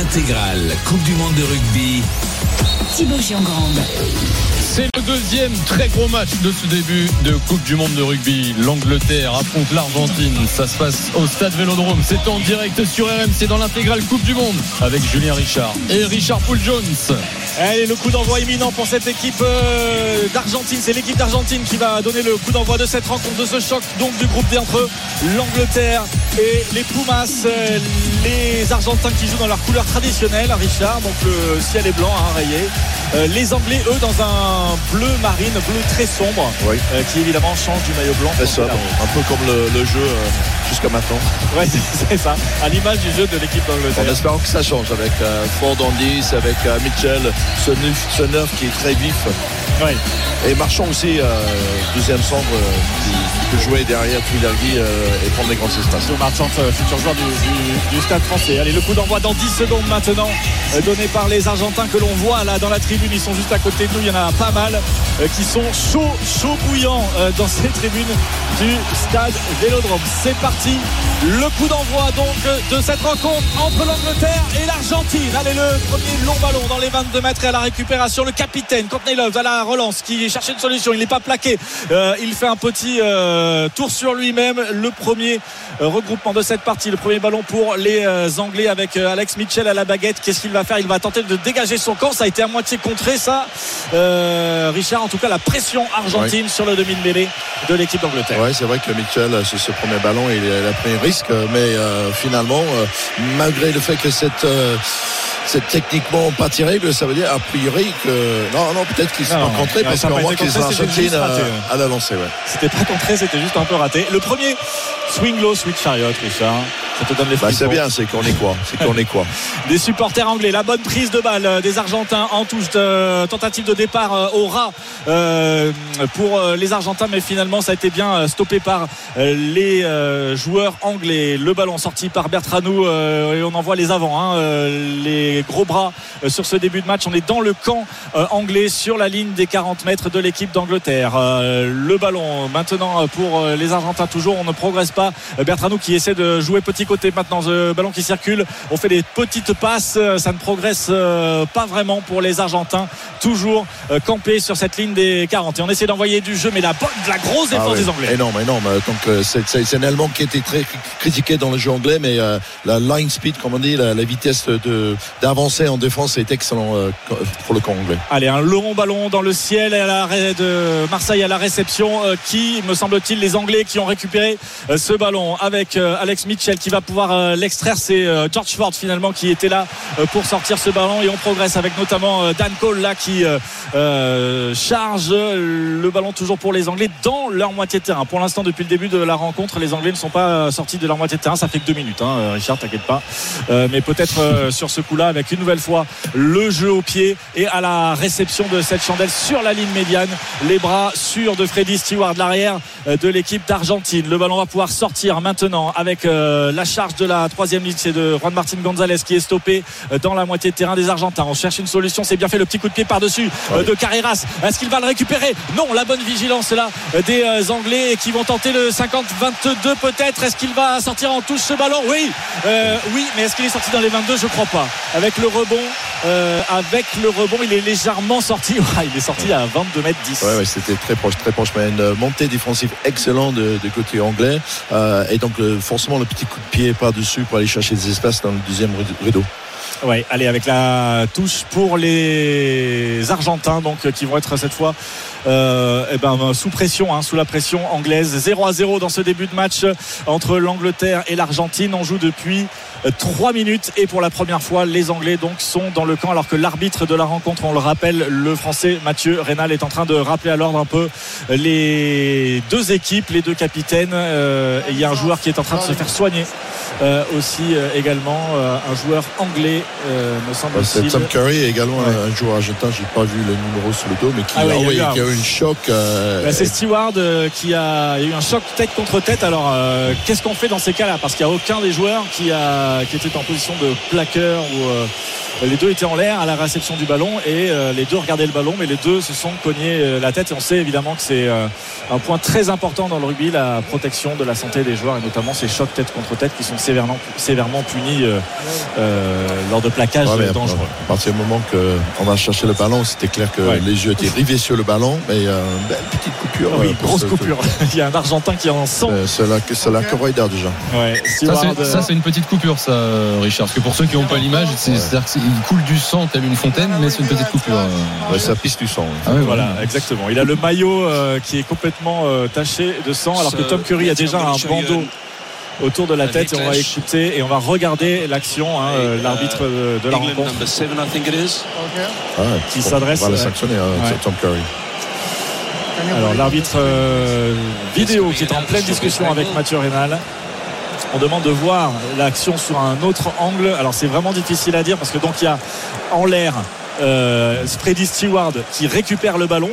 intégrale Coupe du Monde de rugby. Thibaut Giangrande. C'est le deuxième très gros match de ce début de Coupe du Monde de rugby. L'Angleterre affronte l'Argentine. Ça se passe au stade Vélodrome. C'est en direct sur RMC dans l'intégrale Coupe du Monde avec Julien Richard et Richard Poul Jones. Allez, le coup d'envoi imminent pour cette équipe euh, d'Argentine. C'est l'équipe d'Argentine qui va donner le coup d'envoi de cette rencontre, de ce choc donc du groupe D entre l'Angleterre et les Pumas. Euh, les Argentins qui jouent dans leur couleur traditionnelle, Richard. Donc le ciel est blanc, hein, rayé. Euh, les Anglais, eux, dans un bleu marine, bleu très sombre, Oui. euh, qui évidemment change du maillot blanc. C'est ça, bon, un peu comme le, le jeu euh, jusqu'à maintenant. Ouais, c'est ça. À l'image du jeu de l'équipe En d'Angleterre. espérant que ça change avec euh, Ford en 10, avec euh, Mitchell, ce ce qui est très vif. Et Marchand aussi, euh, deuxième centre, euh, qui, peut jouer derrière Tuilergui euh, et prendre les grands espaces. Marchand, euh, futur joueur du, du- du stade français. Allez, le coup d'envoi dans 10 secondes maintenant, donné par les Argentins que l'on voit là dans la tribune. Ils sont juste à côté de nous. Il y en a pas mal qui sont chauds, chauds bouillants dans ces tribunes du stade Vélodrome. C'est parti. Le coup d'envoi donc de cette rencontre entre l'Angleterre et l'Argentine. Allez, le premier long ballon dans les 22 mètres et à la récupération. Le capitaine, Courtney Love, à la relance, qui cherchait une solution. Il n'est pas plaqué. Euh, il fait un petit euh, tour sur lui-même. Le premier euh, regroupement de cette partie. Le premier ballon pour les Anglais avec Alex Mitchell à la baguette. Qu'est-ce qu'il va faire? Il va tenter de dégager son camp. Ça a été à moitié contré, ça. Richard, en tout cas, la pression argentine sur le demi de mêlée de l'équipe d'Angleterre. Ouais, c'est vrai que Mitchell, sur ce premier ballon, il, il a pris un risque, mais finalement, malgré le fait que cette, c'est techniquement pas terrible, ça veut dire a priori que. Non, non, peut-être qu'ils ne parce contré, c'était Argentines juste raté, euh, ouais. à la lancée. C'était pas contré, c'était juste un peu raté. Le premier, swing low, switch chariot, Richard. Ça te donne les Bah, c'est bien, c'est qu'on est quoi C'est qu'on est quoi des supporters anglais. La bonne prise de balle euh, des Argentins en touche de tentative de départ euh, au euh, pour euh, les Argentins, mais finalement ça a été bien euh, stoppé par euh, les euh, joueurs anglais. Le ballon sorti par Bertranou euh, et on en voit les avants, hein, euh, les gros bras euh, sur ce début de match. On est dans le camp euh, anglais sur la ligne des 40 mètres de l'équipe d'Angleterre. Euh, le ballon maintenant euh, pour euh, les Argentins toujours. On ne progresse pas. Euh, Bertranou qui essaie de jouer petit côté maintenant. Ce ballon qui circule. On fait des petites passes. Euh, Ça ne progresse euh, pas vraiment pour les Argentins. Toujours euh, campés sur cette ligne des 40. Et on essaie d'envoyer du jeu, mais la, bonne, la grosse défense Ah ouais, des Anglais. Énorme, énorme. Donc c'est un élément qui était très critiqué dans le jeu anglais, mais euh, la line speed, comme on dit, la, la vitesse de d'avancer en défense est excellent euh, pour le camp anglais. Allez, un long ballon dans le ciel à la ré- de Marseille à la réception. euh, qui, me semble-t-il, les Anglais qui ont récupéré ce ballon avec Alex Mitchell qui va pouvoir euh, l'extraire. C'est euh, George Ford finalement qui était là euh, pour sortir ce ballon et on progresse avec notamment Dan Cole là qui charge le ballon toujours pour les Anglais dans leur moitié de terrain. Pour l'instant, depuis le début de la rencontre, les Anglais ne sont pas sortis de leur moitié de terrain. Ça fait que deux minutes, hein, Richard, t'inquiète pas. Mais peut-être sur ce coup-là, avec une nouvelle fois le jeu au pied et à la réception de cette chandelle sur la ligne médiane. Les bras sûrs de Freddy Stewart, l'arrière de l'équipe d'Argentine. Le ballon va pouvoir sortir maintenant avec la charge de la troisième ligne. C'est de Juan Martin Gonzalez qui est stoppé euh, dans la moitié de terrain des Argentins. On cherche une solution. C'est bien fait le petit coup de pied par-dessus euh, de Carreras. Est-ce qu'il va le récupérer? Non, la bonne vigilance là euh, des Anglais qui vont tenter le 50-22 peut-être. Est-ce qu'il va sortir en touche ce ballon? Oui, Euh, oui, mais est-ce qu'il est sorti dans les 22 Je crois pas. Avec le rebond, euh, avec le rebond, il est légèrement sorti. Ouais, il est sorti à 22 mètres 10. Ouais, ouais, c'était très proche, très proche, mais une montée défensive excellente de, de côté anglais, Euh, et donc forcément le petit coup de pied par dessus pour aller chercher des espaces dans le deuxième rideau. Ouais, allez, avec la touche pour les Argentins, donc euh, qui vont être cette fois euh, eh ben, sous pression, hein, sous la pression anglaise. 0 à 0 dans ce début de match euh, entre l'Angleterre et l'Argentine. On joue depuis 3 minutes et pour la première fois, les Anglais sont dans le camp alors que l'arbitre de la rencontre, on le rappelle, le Français Mathieu Rénal est en train de rappeler à l'ordre un peu les deux équipes, les deux capitaines. Euh, et il y a un joueur qui est en train de se faire soigner euh, aussi euh, également, euh, un joueur anglais, euh, me C'est semble-t-il. Tom Curry également Ouais. un joueur argentin, j'ai pas vu le numéro sur le dos, mais qui, Ah ouais, a, oui, eu un- qui a eu une choc. euh, Bah, c'est Steward euh, qui a eu un choc tête contre tête. Alors qu'est-ce qu'on fait dans ces cas-là? Parce qu'il n'y a aucun des joueurs qui, a, qui était en position de plaqueur ou, les deux étaient en l'air à la réception du ballon et euh, les deux regardaient le ballon, mais les deux se sont cognés euh, la tête. Et on sait évidemment que c'est euh, un point très important dans le rugby, la protection de la santé des joueurs et notamment ces chocs tête contre tête qui sont sévèrement, sévèrement punis lors de plaquages Ouais, mais dangereux. à partir du moment qu'on a cherché le ballon, c'était clair que Ouais. les yeux étaient rivés sur le ballon. Mais euh, une belle petite coupure. Oui, euh, grosse ce- coupure. Il y a un Argentin qui est en sang. Euh, C'est la, c'est la déjà. Ouais, Ça, c'est- une petite coupure, ça, euh, Richard. Parce que pour ceux qui n'ont pas l'image, c'est- c'est-à-dire qu'il coule du sang tel une fontaine, mais c'est une petite coupure. euh. Ouais, ça pisse du sang. Ah Voilà, exactement. Il a le maillot euh, qui est complètement euh, taché de sang, alors que Tom Curry a déjà un bandeau autour de la tête. Et on va écouter et on va regarder l'action, hein, euh, l'arbitre de, de la rencontre. number seven, I think it is. Ouais, Qui s'adresse, On va le sanctionner, hein, Ouais. Tom Curry. Alors l'arbitre euh, vidéo qui est en pleine discussion avec Mathieu Rénal. On demande de voir l'action sur un autre angle. Alors c'est vraiment difficile à dire parce que donc il y a en l'air euh, Freddy Stewart qui récupère le ballon,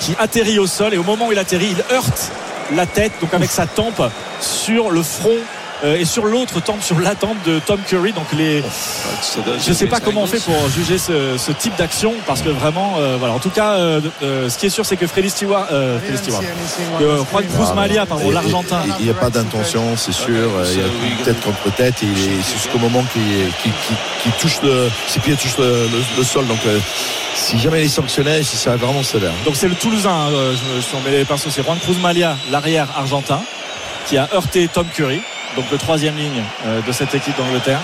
qui atterrit au sol et au moment où il atterrit, il heurte la tête, donc avec sa tempe sur le front et sur l'autre tempe, sur la tempe de Tom Curry. Donc les, je ne sais pas comment on fait pour juger ce, ce type d'action parce que vraiment, euh, voilà. En tout cas, euh, euh, ce qui est sûr, c'est que Freddy Stewart, euh, Freddy Stewart, que Juan Cruz Malia, pardon, l'Argentin. Il n'y a pas d'intention, c'est sûr. Il y a une tête contre tête. Et il est- c'est jusqu'au moment qu'il touche le, ses pieds touchent le, le- le sol. Donc, euh, si jamais il est sanctionné, c'est ça vraiment sévère. Donc c'est le Toulousain, euh, je, me suis les pinceaux, c'est Juan Cruz Malia, l'arrière argentin, qui a heurté Tom Curry, donc le troisième ligne euh, de cette équipe d'Angleterre.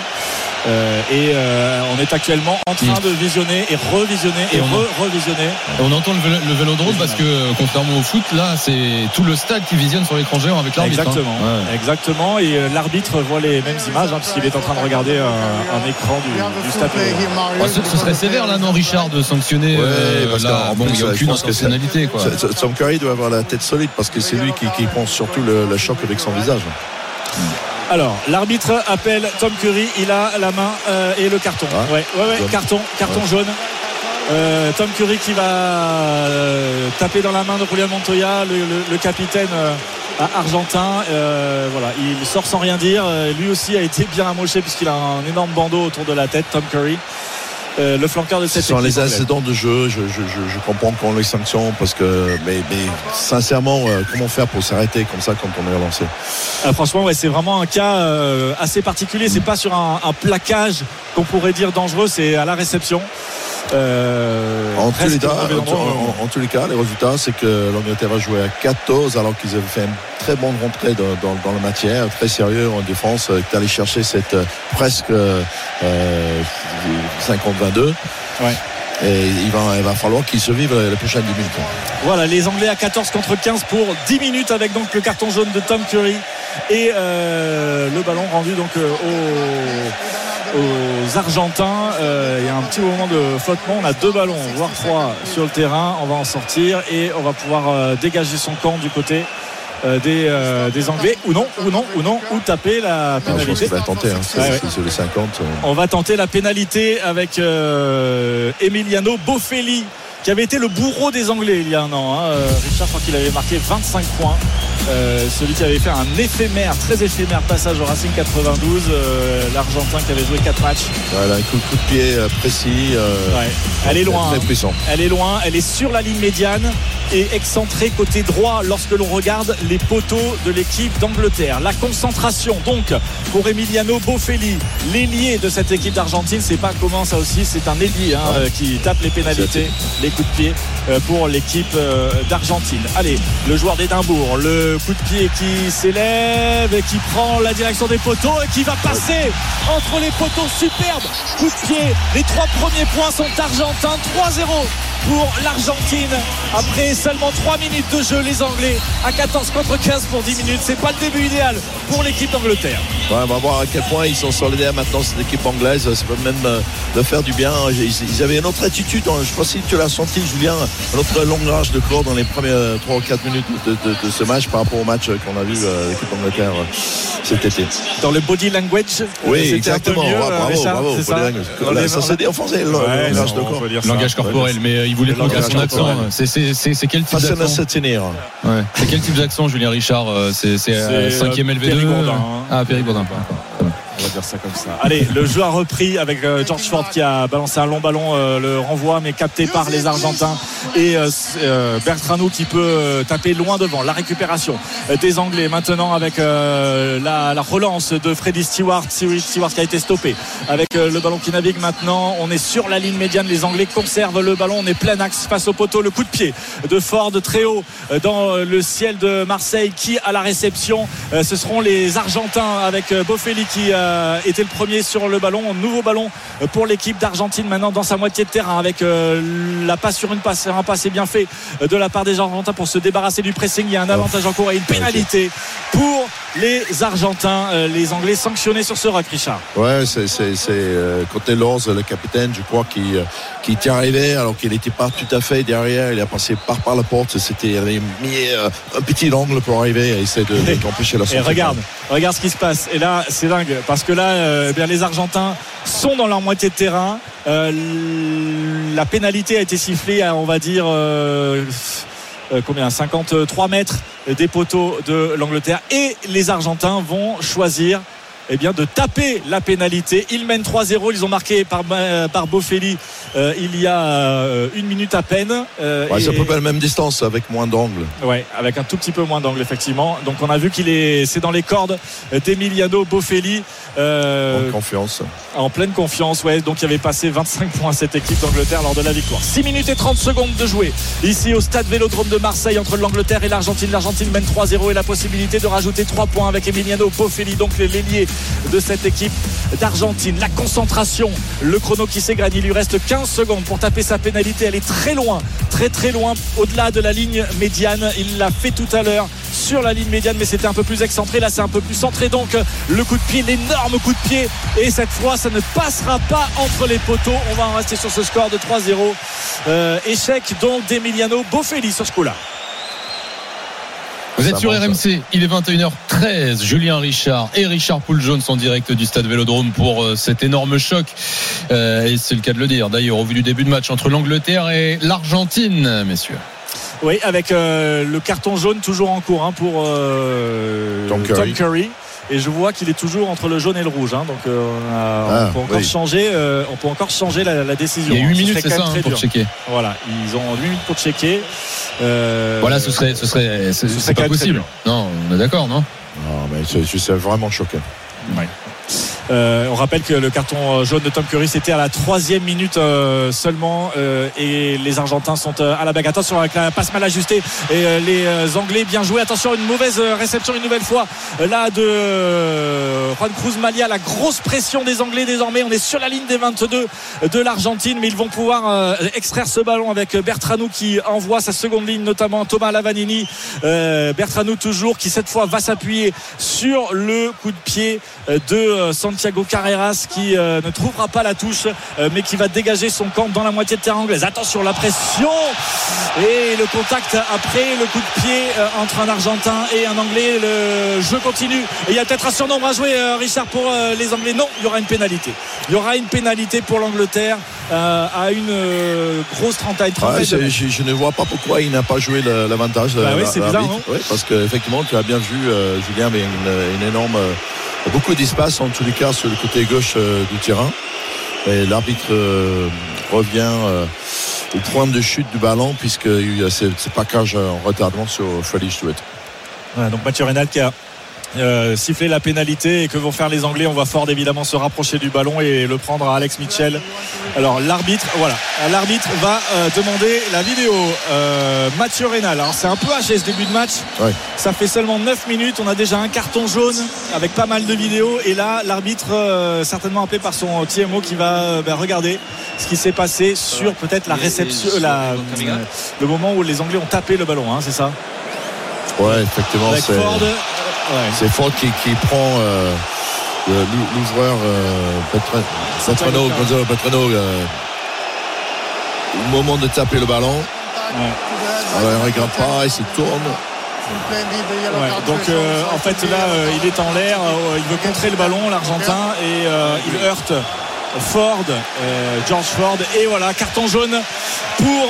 Euh, et euh, on est actuellement en train Mm. de visionner et revisionner et Et on- re-revisionner. Et on entend le, vélo- le vélodrome parce que, contrairement au foot, là, c'est tout le stade qui visionne sur l'écran géant avec l'arbitre. hein. Exactement, Ouais. exactement. Et euh, l'arbitre voit les mêmes images hein, puisqu'il est en train de regarder un, un écran du, du stade. Bah, ce, ce serait sévère là, non, Richard, de sanctionner. Ouais, euh, parce là, qu'en bon, il n'y a aucune intentionnalité, quoi. Tom Curry doit avoir la tête solide parce que c'est lui qui, qui prend surtout le, le choc avec son visage. Alors, l'arbitre appelle Tom Curry, il a la main euh, et le carton. Ah. ouais, ouais, carton, carton jaune. Euh, Tom Curry qui va euh, taper dans la main de Julian Montoya, le, le- le capitaine argentin. Voilà, il sort sans rien dire. Lui aussi a été bien amoché puisqu'il a un énorme bandeau autour de la tête, Tom Curry. Euh, le flanqueur de Ce cette sont équipe les incidents de jeu. Je, je, je, je comprends qu'on les sanctionne parce que, mais, mais sincèrement, euh, comment faire pour s'arrêter comme ça quand on est relancé? Ah, franchement, ouais, c'est vraiment un cas euh, assez particulier. C'est pas sur un, un plaquage qu'on pourrait dire dangereux, c'est à la réception. Euh, En tous, les cas, au mauvais en, endroit. en- en tous les cas, les résultats, c'est que l'Angleterre a joué à 14 alors qu'ils avaient fait une très bonne rentrée dans, dans, dans la matière, très sérieux en défense, euh, qui allait chercher cette euh, presque euh, euh, 50-22. Ouais. Et il va, il va falloir qu'ils se vivent les prochaines 10 minutes. Voilà, les Anglais à 14 contre 15 pour 10 minutes avec donc le carton jaune de Tom Curry et euh, le ballon rendu donc euh, aux, Argentins. Euh, il y a un petit moment de flottement. On a deux ballons, voire trois sur le terrain. On va en sortir et on va pouvoir euh, dégager son camp du côté euh, des, euh, des Anglais ou non, ou non, ou non, ou taper la pénalité. va tenter. Hein, Ouais, sur les 50. euh. On va tenter la pénalité avec Emiliano Boffelli qui avait été le bourreau des Anglais il y a un an. hein. Euh, Richard, je crois qu'il avait marqué 25 points. Euh, celui qui avait fait un éphémère, très éphémère passage au Racing 92. euh, L'Argentin qui avait joué 4 matchs. Voilà, un coup, coup de pied précis. euh, Ouais. Elle est loin. Très hein. puissant. Elle est loin, elle est sur la ligne médiane et excentrée côté droit lorsque l'on regarde les poteaux de l'équipe d'Angleterre. La concentration donc pour Emiliano Boffelli, l'ailier de cette équipe d'Argentine. C'est pas comment ça aussi, c'est un ailier hein, qui tape les pénalités, les coups de pied euh, pour l'équipe euh, d'Argentine. Allez, le joueur d'Édimbourg, le coup de pied qui s'élève et qui prend la direction des poteaux et qui va passer entre les poteaux. Superbe coup de pied. Les trois premiers points sont argentins. 3-0 pour l'Argentine. Après seulement 3 minutes de jeu, les Anglais à 14 contre 15 pour 10 minutes. C'est pas le début idéal pour l'équipe d'Angleterre. On va voir à quel point ils sont solidaires maintenant, cette équipe anglaise. Ça peut même euh, leur faire du bien. Ils, avaient une autre attitude. hein. Je pas si tu l'as senti, Julien, un autre longuage de corps dans les premières 3 ou 4 minutes de, de- de ce match par rapport au match qu'on a vu euh, l'équipe d'Angleterre euh, cet été. Dans le body language, euh, Oui, exactement. mieux, Ouais, euh, bravo, Richard, bravo. c'est Body ça Là, les- ça s'est dit en français, le Ouais, langage non, de corps. ça. Langage corporel, mais euh, il voulait Le prendre langage son accent. C'est- C'est c'est- c'est quel type d'accent se tenir. Ouais. C'est quel type d'accent, Julien Richard Euh, C'est c'est, euh, C'est, 5e euh, LV2 Périgourdin, hein. Ah, Périgourdin. Allez, le jeu a repris avec euh, George Ford qui a balancé un long ballon, euh, le renvoi mais capté par les Argentins et euh, Bertrano qui peut taper loin devant. La récupération des Anglais maintenant avec la, la relance de Freddy Stewart, Stewart qui a été stoppé avec le ballon qui navigue maintenant. On est sur la ligne médiane, les Anglais conservent le ballon, on est plein axe face au poteau. Le coup de pied de Ford très haut dans le ciel de Marseille qui à la réception. Ce seront les Argentins avec Bofelli qui euh, était le premier sur le ballon. Nouveau ballon pour l'équipe d'Argentine maintenant dans sa moitié de terrain avec euh, la passe sur une passe, un passé bien fait de la part des Argentins pour se débarrasser du pressing. Il y a un avantage en cours et une pénalité pour les Argentins. Euh, Les Anglais sanctionnés sur ce rock, Richard. Ouais, c'est c'est- c'est, euh, côté Lors, le capitaine, je crois, qui, euh, qui était arrivé alors qu'il n'était pas tout à fait derrière. Il a passé par, par la porte. C'était, il avait mis un petit angle pour arriver et essayer de- Et- d'empêcher la Et sortie. regarde, regarde ce qui se passe. Et là, c'est dingue parce que là, euh, eh bien, les Argentins sont dans leur moitié de terrain. Euh, la pénalité a été sifflée à, on va dire, euh, combien 53 mètres des poteaux de l'Angleterre. Et les Argentins vont choisir. Eh bien, de taper la pénalité. Ils mènent 3-0. Ils ont marqué par, euh, par Bofelli euh, il y a euh, une minute à peine. Euh, Ouais, c'est à peu près la même distance avec moins d'angle. Ouais, avec un tout petit peu moins d'angle effectivement. Donc on a vu qu'il est, c'est dans les cordes d'Emiliano Bofelli euh, En confiance. en pleine confiance. Ouais, donc il avait passé 25 points à cette équipe d'Angleterre lors de la victoire. 6 minutes et 30 secondes de jouer ici au stade Vélodrome de Marseille entre l'Angleterre et l'Argentine. L'Argentine mène 3-0 et la possibilité de rajouter 3 points avec Emiliano Bofelli, donc l'ailier de cette équipe d'Argentine. La concentration, le chrono qui s'égrène. Il lui reste 15 secondes pour taper sa pénalité. Elle est très loin, très très loin, au-delà de la ligne médiane. Il l'a fait tout à l'heure sur la ligne médiane, mais c'était un peu plus excentré. Là, c'est un peu plus centré. Donc, le coup de pied, l'énorme coup de pied. Et cette fois, ça ne passera pas entre les poteaux. On va en rester sur ce score de 3-0. Euh, échec donc d'Emiliano Bofelli sur ce coup-là. Vous êtes sur. RMC, il est 21h13. Julien Richard et Richard Poul-Jones en direct du stade Vélodrome pour euh, cet énorme choc. Euh, et c'est le cas de le dire. D'ailleurs, au vu du début de match entre l'Angleterre et l'Argentine, messieurs. Oui, avec euh, le carton jaune toujours en cours hein, pour euh, Tom Curry. Et je vois qu'il est toujours entre le jaune et le rouge. hein. donc euh, on, a- on Ah, peut encore oui. changer, euh, on peut encore changer la, la décision. Il y a hein. 8 Ce minutes, c'est ça, hein, pour checker. Voilà, ils ont 8 minutes pour checker. Euh, Voilà, ce serait, ce serait, c'est ce pas possible. Non, on est d'accord, non? Non, mais c'est- je suis vraiment choqué. Euh, on rappelle que le carton jaune de Tom Curry c'était à la troisième minute euh, seulement euh, et les Argentins sont euh, à la bague. Attention avec la passe mal ajustée et euh, les euh, Anglais bien joués. Attention une mauvaise euh, réception une nouvelle fois euh, là de euh, Juan Cruz Malia. La grosse pression des Anglais désormais. On est sur la ligne des 22 de l'Argentine mais ils vont pouvoir euh, extraire ce ballon avec Bertranou qui envoie sa seconde ligne notamment Thomas Lavanini. Euh, Bertranou toujours qui cette fois va s'appuyer sur le coup de pied euh, de euh, Santiago Carreras qui euh, ne trouvera pas la touche euh, mais qui va dégager son camp dans la moitié de terrain anglaise. Attention la pression et le contact après le coup de pied euh, entre un Argentin et un Anglais. Le jeu continue. Et il y a peut-être un surnombre à jouer Richard pour les Anglais. Non, il y aura une pénalité. Il y aura une pénalité pour l'Angleterre à une grosse trentaine. Ouais, je, je ne vois pas pourquoi il n'a pas joué l'avantage. Bah oui, c'est bizarre, non Oui, parce qu'effectivement, tu as bien vu, Julien avait une, une énorme, beaucoup d'espace en tous les cas sur le côté gauche euh, du terrain. Et l'arbitre euh, revient euh, au point de chute du ballon puisqu'il y a ce, package en retardement sur Freddy Stewart. Donc Mathieu Reynal qui a euh, sifflé la pénalité et que vont faire les Anglais On va fort évidemment se rapprocher du ballon et le prendre à Alex Mitchell. Alors l'arbitre, voilà, l'arbitre va euh, demander la vidéo. Euh, Mathieu Reynal. Alors c'est un peu haché ce début de match. Ouais. Ça fait seulement 9 minutes. On a déjà un carton jaune avec pas mal de vidéos et là l'arbitre euh, certainement appelé par son TMO qui va euh, ben, regarder ce qui s'est passé sur peut-être la réception, la, le moment où les Anglais ont tapé le ballon. hein, c'est ça. Ouais, effectivement, Avec c'est Ford. Ouais. c'est Ford qui, qui prend euh, l'ouvreur euh, Gonzalo euh, au moment de taper le ballon. Alors, il ne regarde pas, il se tourne. Ouais, donc euh, en fait là euh, il est en l'air, euh, il veut contrer le ballon l'Argentin et il heurte Ford, George Ford et voilà carton jaune pour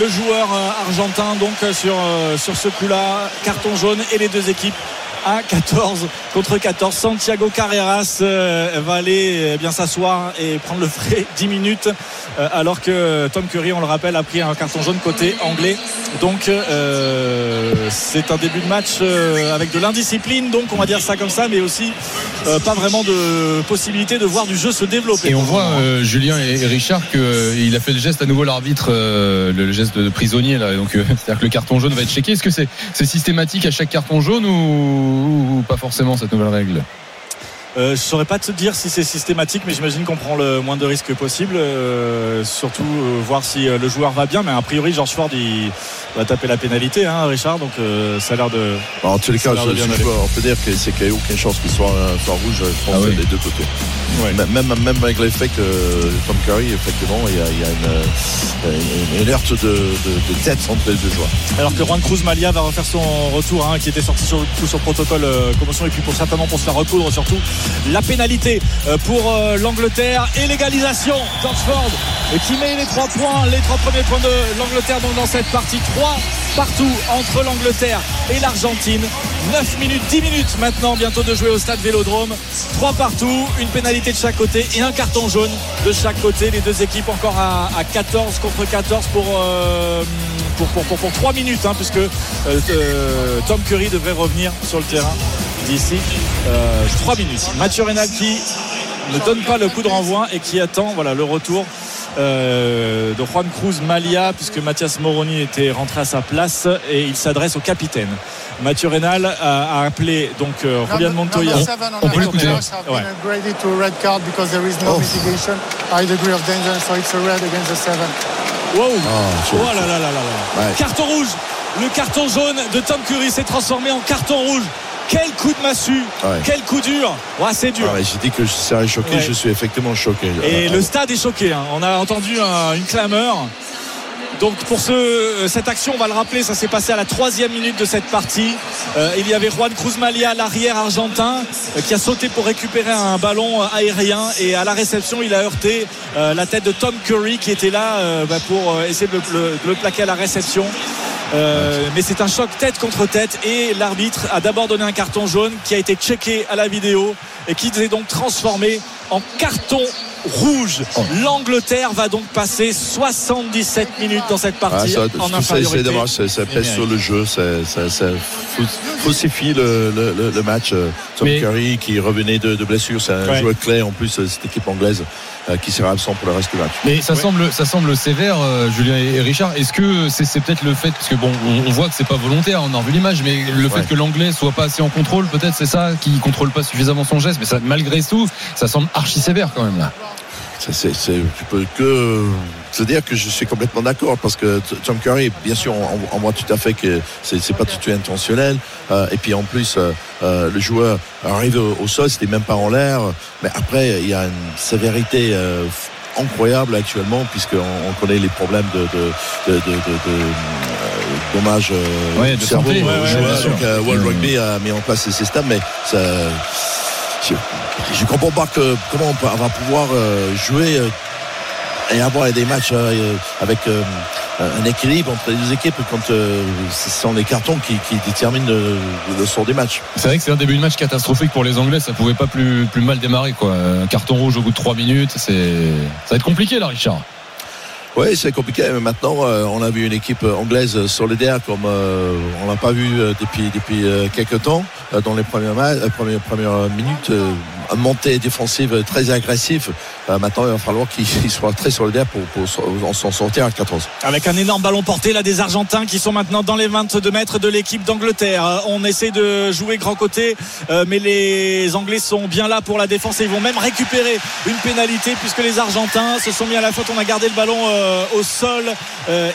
le joueur argentin donc sur, sur ce coup là carton jaune et les deux équipes à 14 contre 14. Santiago Carreras euh, va aller eh bien s'asseoir et prendre le frais 10 minutes euh, alors que Tom Curry, on le rappelle, a pris un carton jaune côté anglais. Donc euh, c'est un début de match avec de l'indiscipline, donc on va dire ça comme ça, mais aussi pas vraiment de possibilité de voir du jeu se développer. Et on voit Julien et, Richard qu'il a fait le geste à nouveau l'arbitre, le, geste de prisonnier là. Donc c'est-à-dire que le carton jaune va être checké. Est-ce que c'est c'est systématique à chaque carton jaune ou, ou pas forcément cette nouvelle règle Euh, je saurais pas te dire si c'est systématique, mais j'imagine qu'on prend le moins de risques possible. euh, surtout euh, voir si euh, le joueur va bien. Mais a priori, George Ford il va taper la pénalité, hein, Richard. Donc euh, ça a l'air de. Bon, en tous les cas, je- bien je peux- on peut dire que c'est qu'il n'y a aucune chance qu'il soit, soit rouge, je pense, Ah oui. des deux côtés. Ouais. Même, avec l'effet que Tom Curry, effectivement, il y a, il y a une, euh, une, une alerte de, de- de tête entre les deux joueurs. Alors que Juan Cruz Malia va refaire son retour, hein, qui était sorti sur, sur protocole euh, commotion et puis pour certainement pour se faire recoudre surtout la pénalité euh, pour euh, l'Angleterre et l'égalisation. George Ford euh, qui met les trois points, les trois premiers points de l'Angleterre donc dans cette partie. Trois partout entre l'Angleterre et l'Argentine. 9 minutes, 10 minutes maintenant bientôt de jouer au stade Vélodrome. Trois partout, une pénalité de chaque côté et un carton jaune de chaque côté. Les deux équipes encore à, à 14 contre 14 pour, euh, pour, pour, pour, pour 3 minutes, hein, puisque euh, euh, Tom Curry devrait revenir sur le terrain d'ici euh, 3 minutes. Mathieu Reynal qui ne donne pas le coup de renvoi et qui attend voilà, le retour de Juan Cruz Malia puisque Mathias Moroni était rentré à sa place et il s'adresse au capitaine. Mathieu Reynal a, a appelé donc euh, Julian Montoya. Number seven on on the peut l'écouter. players have Ouais. been upgraded to a red card because there is no Oh. mitigation, high degree of danger, so it's a red against the seven. Wow. Ah, Oh là là là là là. Ouais. Carton rouge. Le carton jaune de Tom Curry s'est transformé en carton rouge. Quel coup de massue. Ouais. Quel coup dur. Ouais, c'est dur. Ah ouais, J'ai dit que je serais choqué, Ouais. je suis effectivement choqué. Et Euh, le stade est choqué. hein. On a entendu un- une clameur. Donc pour ce, cette action, on va le rappeler, ça s'est passé à la troisième minute de cette partie. Euh, il y avait Juan Cruz Malia, l'arrière argentin, euh, qui a sauté pour récupérer un ballon euh, aérien et à la réception, il a heurté euh, la tête de Tom Curry qui était là euh, bah, pour euh, essayer de le, plaquer à la réception. Euh, mais c'est un choc tête contre tête et l'arbitre a d'abord donné un carton jaune qui a été checké à la vidéo et qui s'est donc transformé en carton rouge. L'Angleterre va donc passer 77 minutes dans cette Ah, partie ça, en tout ça, c'est dommage, ça, ça pèse sur le jeu, ça, ça, ça fauss- faussifie le, le, le- le match. Euh, Tom Mais- Curry qui revenait de, de blessure, c'est un Ouais. joueur clé en plus, euh, cette équipe anglaise qui sera absent pour le reste du match. Mais ça Ouais. semble, ça semble sévère, euh, Julien et Richard. Est-ce que c'est peut-être le fait, parce que bon, on, on voit que c'est pas volontaire, on a revu l'image, mais le fait Ouais. que l'anglais soit pas assez en contrôle, peut-être c'est ça, qui contrôle pas suffisamment son geste. Mais ça, malgré tout, ça semble archi sévère quand même là. Ça, c'est, c'est- je peux que se dire que je suis complètement d'accord parce que Tom Curry, bien sûr, on, on voit tout à fait que c'est, c'est pas tout intentionnel. Euh, et puis en plus, euh, euh, le joueur arrive au, au sol, c'était même pas en l'air. Mais après, il y a une sévérité. euh, incroyable actuellement puisqu'on on connaît les problèmes de, de, de, de, euh, dommages euh, Ouais, du de cerveau Ouais, ouais. Donc, World Mmh. Rugby a mis en place ces systèmes mais ça, je, je comprends pas comment on, va pouvoir euh, jouer euh, et avoir des matchs euh, avec un équilibre entre les deux équipes quand ce sont les cartons qui, déterminent le, sort des matchs. C'est vrai que c'est un début de match catastrophique pour les Anglais. Ça pouvait pas plus, mal démarrer quoi. Un carton rouge au bout de 3 minutes, ça va être compliqué là, Richard. Oui, c'est compliqué. Mais maintenant, euh, on a vu une équipe anglaise solidaire comme euh, on l'a pas vu euh, depuis depuis quelques temps dans les premières premières minutes. Montée défensive très agressive. Euh, maintenant, il va falloir qu'ils soient très solidaires pour, pour s'en- sortir à 14. Avec un énorme ballon porté là des Argentins qui sont maintenant dans les 22 mètres de l'équipe d'Angleterre. Euh, On essaie de jouer grand côté, euh, mais les Anglais sont bien là pour la défense et ils vont même récupérer une pénalité puisque les Argentins se sont mis à la faute. On a gardé le ballon au sol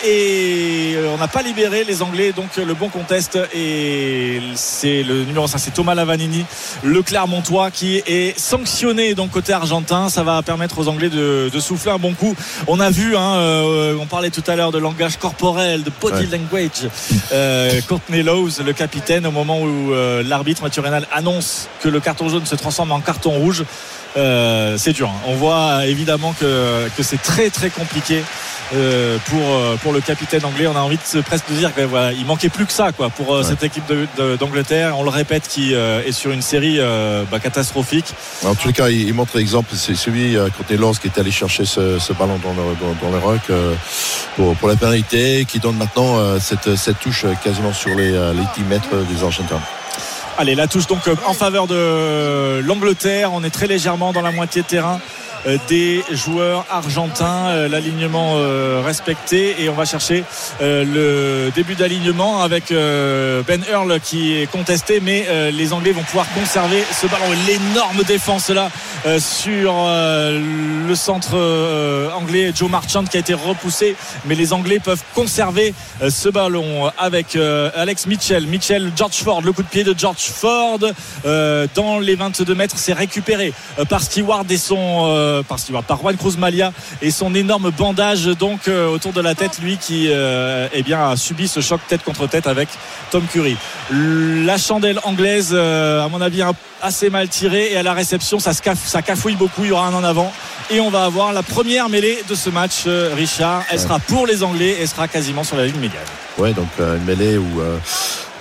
et on n'a pas libéré les Anglais. Donc le bon conteste et c'est le numéro 5, c'est Thomas Lavanini, le Clermontois qui est sanctionné donc côté argentin. Ça va permettre aux Anglais de, de souffler un bon coup. On a vu, hein, euh, on parlait tout à l'heure de langage corporel, de body Ouais. language. Euh, Courtney Lowes, le capitaine, au moment où euh, l'arbitre Mathieu Reynal annonce que le carton jaune se transforme en carton rouge, euh, c'est dur. hein. On voit évidemment que, que c'est très très compliqué euh, pour, euh, pour le capitaine anglais. On a envie de se, presque de dire qu'il voilà, il manquait plus que ça quoi, pour euh, Ouais. cette équipe d'Angleterre. On le répète, qui euh, est sur une série euh, bah, catastrophique. En les cas, il, il montre l'exemple. C'est celui euh, côté Lens qui est allé chercher ce, ce ballon dans le, dans, dans le rock euh, pour, pour la pénalité, qui donne maintenant euh, cette, cette touche euh, quasiment sur les, euh, les 10 mètres des Argentins. Allez, la touche donc euh, en faveur de l'Angleterre. On est très légèrement dans la moitié de terrain des joueurs argentins. Euh, L'alignement euh, respecté et on va chercher euh, le début d'alignement avec euh, Ben Earl qui est contesté, mais euh, les Anglais vont pouvoir conserver ce ballon. L'énorme défense là euh, sur euh, le centre euh, anglais Joe Marchand qui a été repoussé, mais les Anglais peuvent conserver euh, ce ballon avec euh, Alex Mitchell. Mitchell, George Ford, le coup de pied de George Ford euh, dans les 22 mètres, c'est récupéré euh, par Stewart et son euh, par Stewart, par Juan Cruz Malia et son énorme bandage donc euh, autour de la tête, lui qui euh, eh bien a subi ce choc tête contre tête avec Tom Curry. La chandelle anglaise, euh, à mon avis, assez mal tirée et à la réception, ça, se caf- ça cafouille beaucoup. Il y aura un en avant et on va avoir la première mêlée de ce match, euh, Richard. Elle sera pour les Anglais et sera quasiment sur la ligne médiane. Ouais, donc euh, une mêlée où, euh,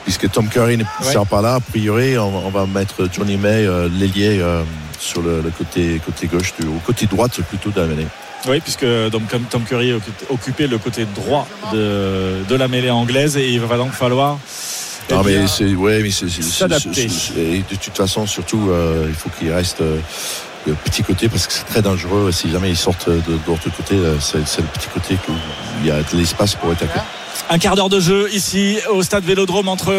puisque Tom Curry ne Ouais. sert pas là, a priori, on, va- on va mettre Johnny May, euh, l'ailier, euh, sur le, le côté, côté gauche, du, au côté droite plutôt de la mêlée. Oui, puisque donc, comme Tom Curry occupait le côté droit de, de la mêlée anglaise et il va donc falloir. eh Non, bien, mais c'est, ouais, mais c'est, c'est- s'adapter. de toute façon, surtout, euh, il faut qu'il reste euh, le petit côté parce que c'est très dangereux. Si jamais ils sortent de, de l'autre côté, euh, c'est, c'est le petit côté où il y a de l'espace pour attaquer. Un quart d'heure de jeu ici au stade Vélodrome entre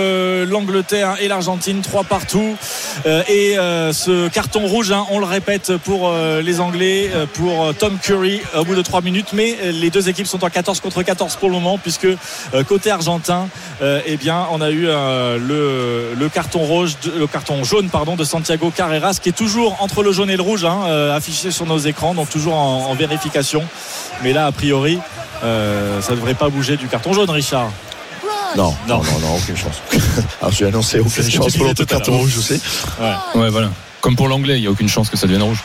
l'Angleterre et l'Argentine, trois partout. Euh, et euh, ce carton rouge, hein, on le répète pour euh, les Anglais, euh, pour euh, Tom Curry au bout de trois minutes. Mais euh, les deux équipes sont en 14 contre 14 pour le moment, puisque euh, côté argentin, euh, eh bien, on a eu euh, le, carton rouge, le carton jaune, pardon, de Santiago Carreras, qui est toujours entre le jaune et le rouge, hein, euh, affiché sur nos écrans, donc toujours en vérification. Mais là, a priori, euh, ça ne devrait pas bouger du carton jaune, Richard. Non, Non. non, non, aucune chance. Alors j'ai annoncé aucune chance pour l'autre carton rouge, je sais. Ouais, voilà. Comme pour l'anglais, il n'y a aucune chance que ça devienne rouge.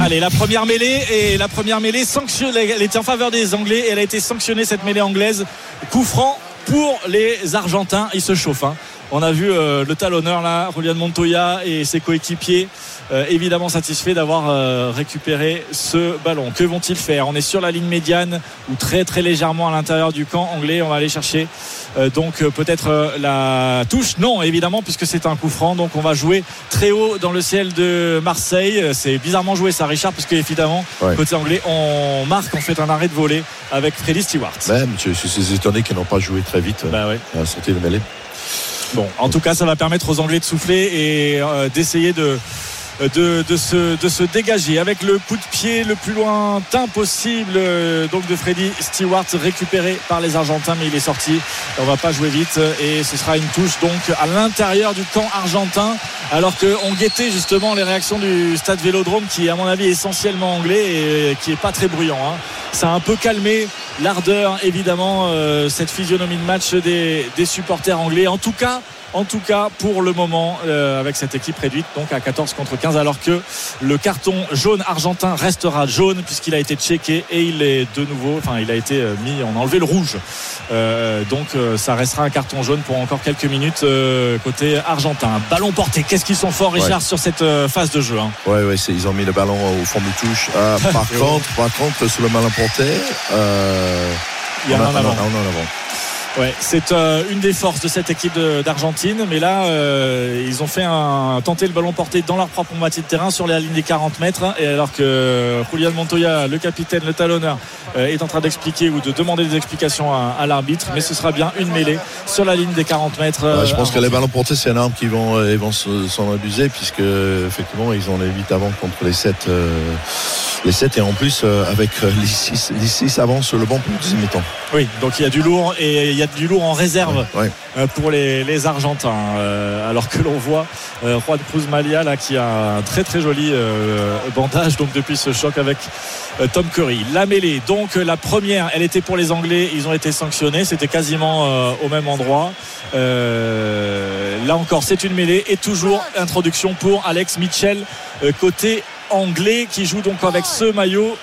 Allez, la première mêlée et la première mêlée sanctionnée. Elle était en faveur des Anglais et elle a été sanctionnée cette mêlée anglaise. Coup franc pour les Argentins. Ils se chauffent. hein. On a vu euh, le talonneur là, Julian Montoya et ses coéquipiers euh, évidemment satisfaits d'avoir euh, récupéré ce ballon. Que vont-ils faire? On est sur la ligne médiane ou très très légèrement à l'intérieur du camp anglais. On va aller chercher donc peut-être la touche. Non, évidemment, puisque c'est un coup franc. Donc on va jouer très haut dans le ciel de Marseille. C'est bizarrement joué ça, Richard, parce qu'évidemment, Ouais. côté anglais, on marque, on fait un arrêt de volée avec Freddy Stewart. Même, suis étonné qu'ils n'ont pas joué très vite Bah ouais. à la sortie de mêlée. Bon, en tout cas, ça va permettre aux Anglais de souffler et euh, d'essayer de, de, de se, de se dégager. Avec le coup de pied le plus lointain possible euh, donc de Freddy Stewart récupéré par les Argentins mais il est sorti. On va pas jouer vite et ce sera une touche donc à l'intérieur du camp argentin. Alors qu'on guettait justement les réactions du stade Vélodrome qui à mon avis est essentiellement anglais et qui est pas très bruyant hein. ça a un peu calmé l'ardeur évidemment euh, cette physionomie de match des, des supporters anglais. En tout cas en tout cas pour le moment euh, avec cette équipe réduite donc à 14 contre 15 alors que le carton jaune argentin restera jaune puisqu'il a été checké et il est de nouveau enfin il a été euh, mis on a enlevé le rouge Euh, donc euh, ça restera un carton jaune pour encore quelques minutes euh, côté argentin ballon porté qu'est-ce qu'ils sont forts Richard sur cette euh, phase de jeu hein? Ouais, ouais, ils ont mis le ballon au fond de touche. Ah, par contre, par contre, sur le malin porté, euh, il y a a un en avant. Ouais, c'est euh, une des forces de cette équipe d'Argentine, mais là euh, ils ont fait un tenter le ballon porté dans leur propre moitié de terrain sur la ligne des 40 mètres, et alors que Julian Montoya, le capitaine, le talonneur, euh, est en train d'expliquer ou de demander des explications à, à l'arbitre, mais ce sera bien une mêlée sur la ligne des 40 mètres. Ouais, euh, je pense que les ballons portés, c'est une arme qui vont, euh, ils vont se- s'en abuser, puisque effectivement, ils ont les 8 avant contre les 7. Les 7 et en plus, euh, avec euh, les 6 les sur le banc pour le deuxième mi-temps. Oui, donc il y a du lourd et il y a du lourd en réserve. Ouais. euh, pour les, les Argentins. Euh, alors que l'on voit euh, Juan Cruz Malia là, qui a un très très joli euh, bandage donc depuis ce choc avec euh, Tom Curry. La mêlée, donc la première, elle était pour les Anglais, ils ont été sanctionnés, c'était quasiment euh, au même endroit. Euh, là encore, c'est une mêlée et toujours introduction pour Alex Mitchell euh, côté anglais qui jouent donc avec ce maillot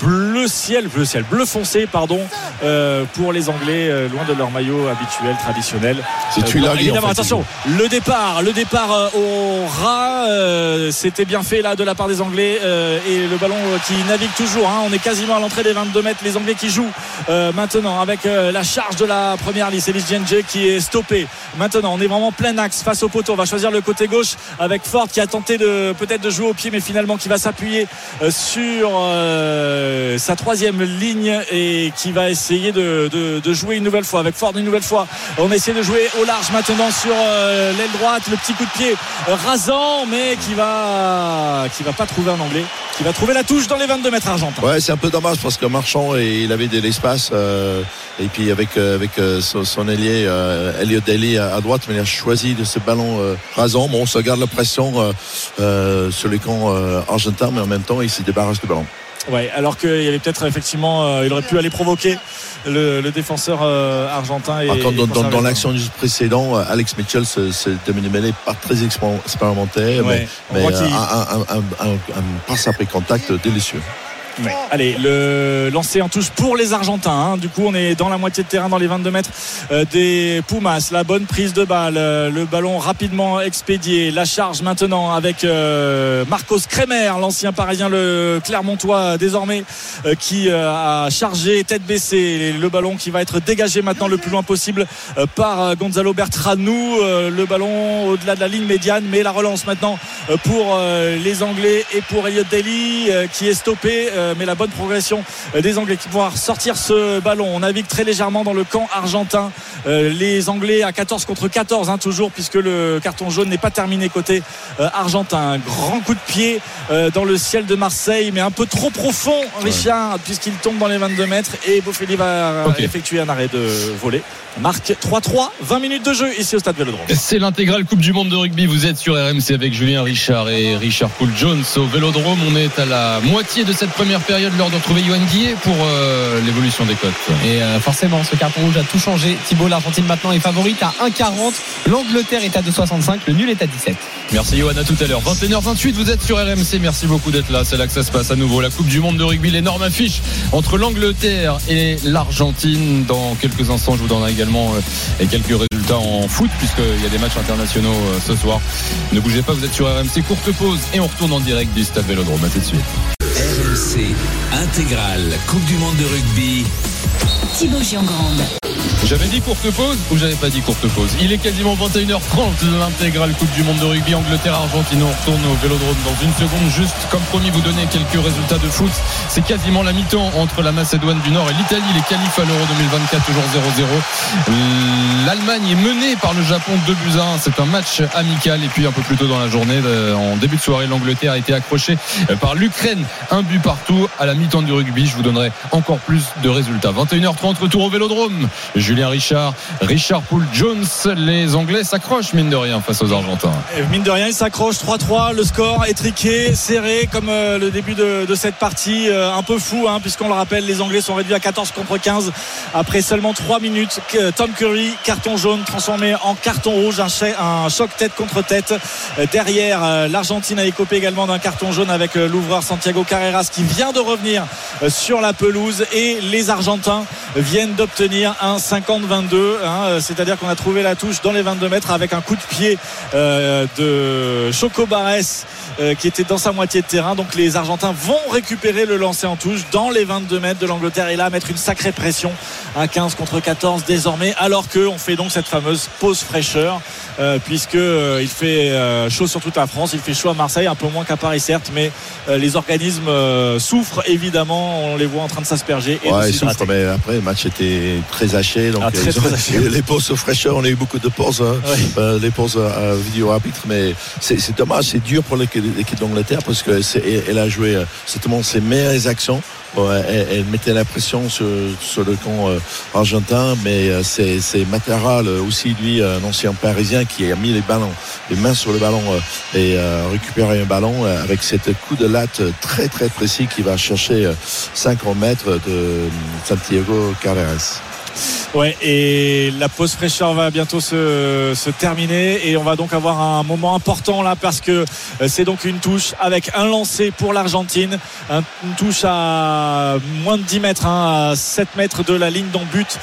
bleu ciel, bleu ciel, bleu foncé, pardon, euh, pour les Anglais, euh, loin de leur maillot habituel, traditionnel. C'est Euh, bon, évidemment, en fait, attention, le départ, le départ euh, au ras, euh, c'était bien fait là de la part des Anglais euh, et le ballon qui navigue toujours. hein. on est quasiment à l'entrée des 22 mètres. Les Anglais qui jouent euh, maintenant avec euh, la charge de la première ligne. C'est Lee Djenge qui est stoppé. Maintenant, on est vraiment plein axe face au poteau. On va choisir le côté gauche avec Ford qui a tenté de peut-être de jouer au pied, mais finalement qui va s'appuyer euh, sur euh, sa troisième ligne et qui va essayer de, jouer une nouvelle fois avec Ford une nouvelle fois. On essaie de jouer au large maintenant sur euh, l'aile droite, le petit coup de pied euh, rasant, mais qui va qui va pas trouver un anglais, qui va trouver la touche dans les 22 mètres argentins. Ouais, c'est un peu dommage parce que Marchand, et il avait de l'espace. euh, et puis avec, euh, avec euh, son, ailier, euh, Elliot Daly à, droite, mais il a choisi de ce ballon euh, rasant. Bon, ça garde la pression euh, euh, sur les camps euh, argentins, mais en même temps, il se débarrasse du ballon. Ouais, alors qu'il y avait peut-être effectivement, euh, il aurait pu aller provoquer le, le défenseur euh, argentin. Et, Par contre, dans, et dans, conserver dans le l'action du précédent, euh, Alex Mitchell, c'est Mêlé, pas très expé- expérimenté, Ouais, mais, un, un, un passe après contact délicieux. Allez, le lancer en touche pour les Argentins. hein. Du coup, on est dans la moitié de terrain, dans les 22 mètres euh, des Pumas. La bonne prise de balle, euh, le ballon rapidement expédié. La charge maintenant avec euh, Marcos Kremer, l'ancien parisien, le Clermontois désormais, qui a chargé tête baissée. Le ballon qui va être dégagé maintenant le plus loin possible par Gonzalo Bertranou. Le ballon au-delà de la ligne médiane, mais la relance maintenant pour les Anglais et pour Elliot Daly qui est stoppé. Euh, mais la bonne progression euh, des Anglais qui vont sortir ce ballon. On navigue très légèrement dans le camp argentin. Euh, les Anglais à 14 contre 14 hein, toujours puisque le carton jaune n'est pas terminé côté argentin. Un grand coup de pied dans le ciel de Marseille, mais un peu trop profond, Richard, puisqu'il tombe dans les 22 mètres et Boffelli va effectuer un arrêt de volée. Marque 3-3, 20 minutes de jeu ici au stade Vélodrome. C'est l'intégrale Coupe du Monde de rugby. Vous êtes sur RMC avec Julien Richard et Richard Poul Jones au Vélodrome. On est à la moitié de cette première période lors de retrouver Yoann Guillet pour euh, l'évolution des cotes. Et euh, forcément, ce carton rouge a tout changé. Thibaut, l'Argentine maintenant est favorite à 1,40. L'Angleterre est à 2,65. Le nul est à 17. Merci Johan, à tout à l'heure. 21h28, vous êtes sur RMC. Merci beaucoup d'être là. C'est là que ça se passe à nouveau. La Coupe du Monde de rugby, l'énorme affiche entre l'Angleterre et l'Argentine. Dans quelques instants, je vous donnerai également euh, quelques résultats en foot, puisqu'il y a des matchs internationaux euh, ce soir. Ne bougez pas, vous êtes sur RMC. Courte pause et on retourne en direct du Stade Vélodrome. À tout de suite. RMC intégrale Coupe du Monde de rugby. Thibaut Giangrande. J'avais dit courte pause ou j'avais pas dit courte pause? Il est quasiment 21h30 de l'intégrale Coupe du Monde de rugby Angleterre-Argentine. On retourne au Vélodrome dans une seconde. Juste comme promis, vous donner quelques résultats de foot. C'est quasiment la mi-temps entre la Macédoine du Nord et l'Italie. Les qualifs à l'Euro 2024 toujours 0-0. L'Allemagne est menée par le Japon 2 buts à 1. C'est un match amical. Et puis un peu plus tôt dans la journée, euh, en début de soirée, l'Angleterre a été accrochée euh, par l'Ukraine. Un but partout à la mi-temps du rugby. Je vous donnerai encore plus de résultats. 21h30, retour au Vélodrome. Julien Richard, Richard Poul Jones. Les Anglais s'accrochent, mine de rien, face aux Argentins. Mine de rien, il s'accroche 3-3. Le score étriqué, serré comme euh, le début de, cette partie. euh, un peu fou, hein, puisqu'on le rappelle, les Anglais sont réduits à 14 contre 15 après seulement 3 minutes. Que- Tom Curry, carton jaune transformé en carton rouge, un, un choc tête contre tête. Euh, Derrière, euh, l'Argentine a écopé également d'un carton jaune avec euh, l'ouvreur Santiago Carreras qui vient de revenir euh, sur la pelouse et les Argentins viennent d'obtenir un 50-22. hein, euh, C'est-à-dire qu'on a trouvé la touche dans les 22 mètres avec un coup de pied euh, de Choco Barres euh, qui était dans sa moitié de terrain. Donc les Argentins vont récupérer le lancer en touche dans les 22 mètres de l'Angleterre et là mettre une sacrée pression à 15 contre 14 désormais alors qu'on fait donc cette fameuse pause fraîcheur euh, puisque euh, il fait euh, chaud sur toute la France, il fait chaud à Marseille, un peu moins qu'à Paris certes, mais euh, les organismes souffrent évidemment, on les voit en train de s'asperger et Ouais, ils souffrent, mais après, le match était très haché. Donc, Ah, très, ils ont- très haché. Les pauses fraîcheur, on a eu beaucoup de pauses, hein. Ouais. Les pauses à vidéo arbitre, mais c'est dommage, c'est dur pour l'équipe d'Angleterre parce que elle a joué certainement ses meilleures actions. Elle, elle mettait la pression sur, sur le camp euh, argentin, mais euh, c'est c'est Matara, le- aussi lui, un ancien parisien, qui a mis les ballons, les mains sur le ballon euh, et euh, récupéré un ballon euh, avec cette coup de latte très très précis qui va chercher euh, 50 mètres de euh, Santiago Carreras. Ouais, et la pause fraîcheur va bientôt se, se, terminer et on va donc avoir un moment important là parce que euh, c'est donc une touche avec un lancé pour l'Argentine, une touche à moins de 10 mètres, hein, à 7 mètres de la ligne d'en but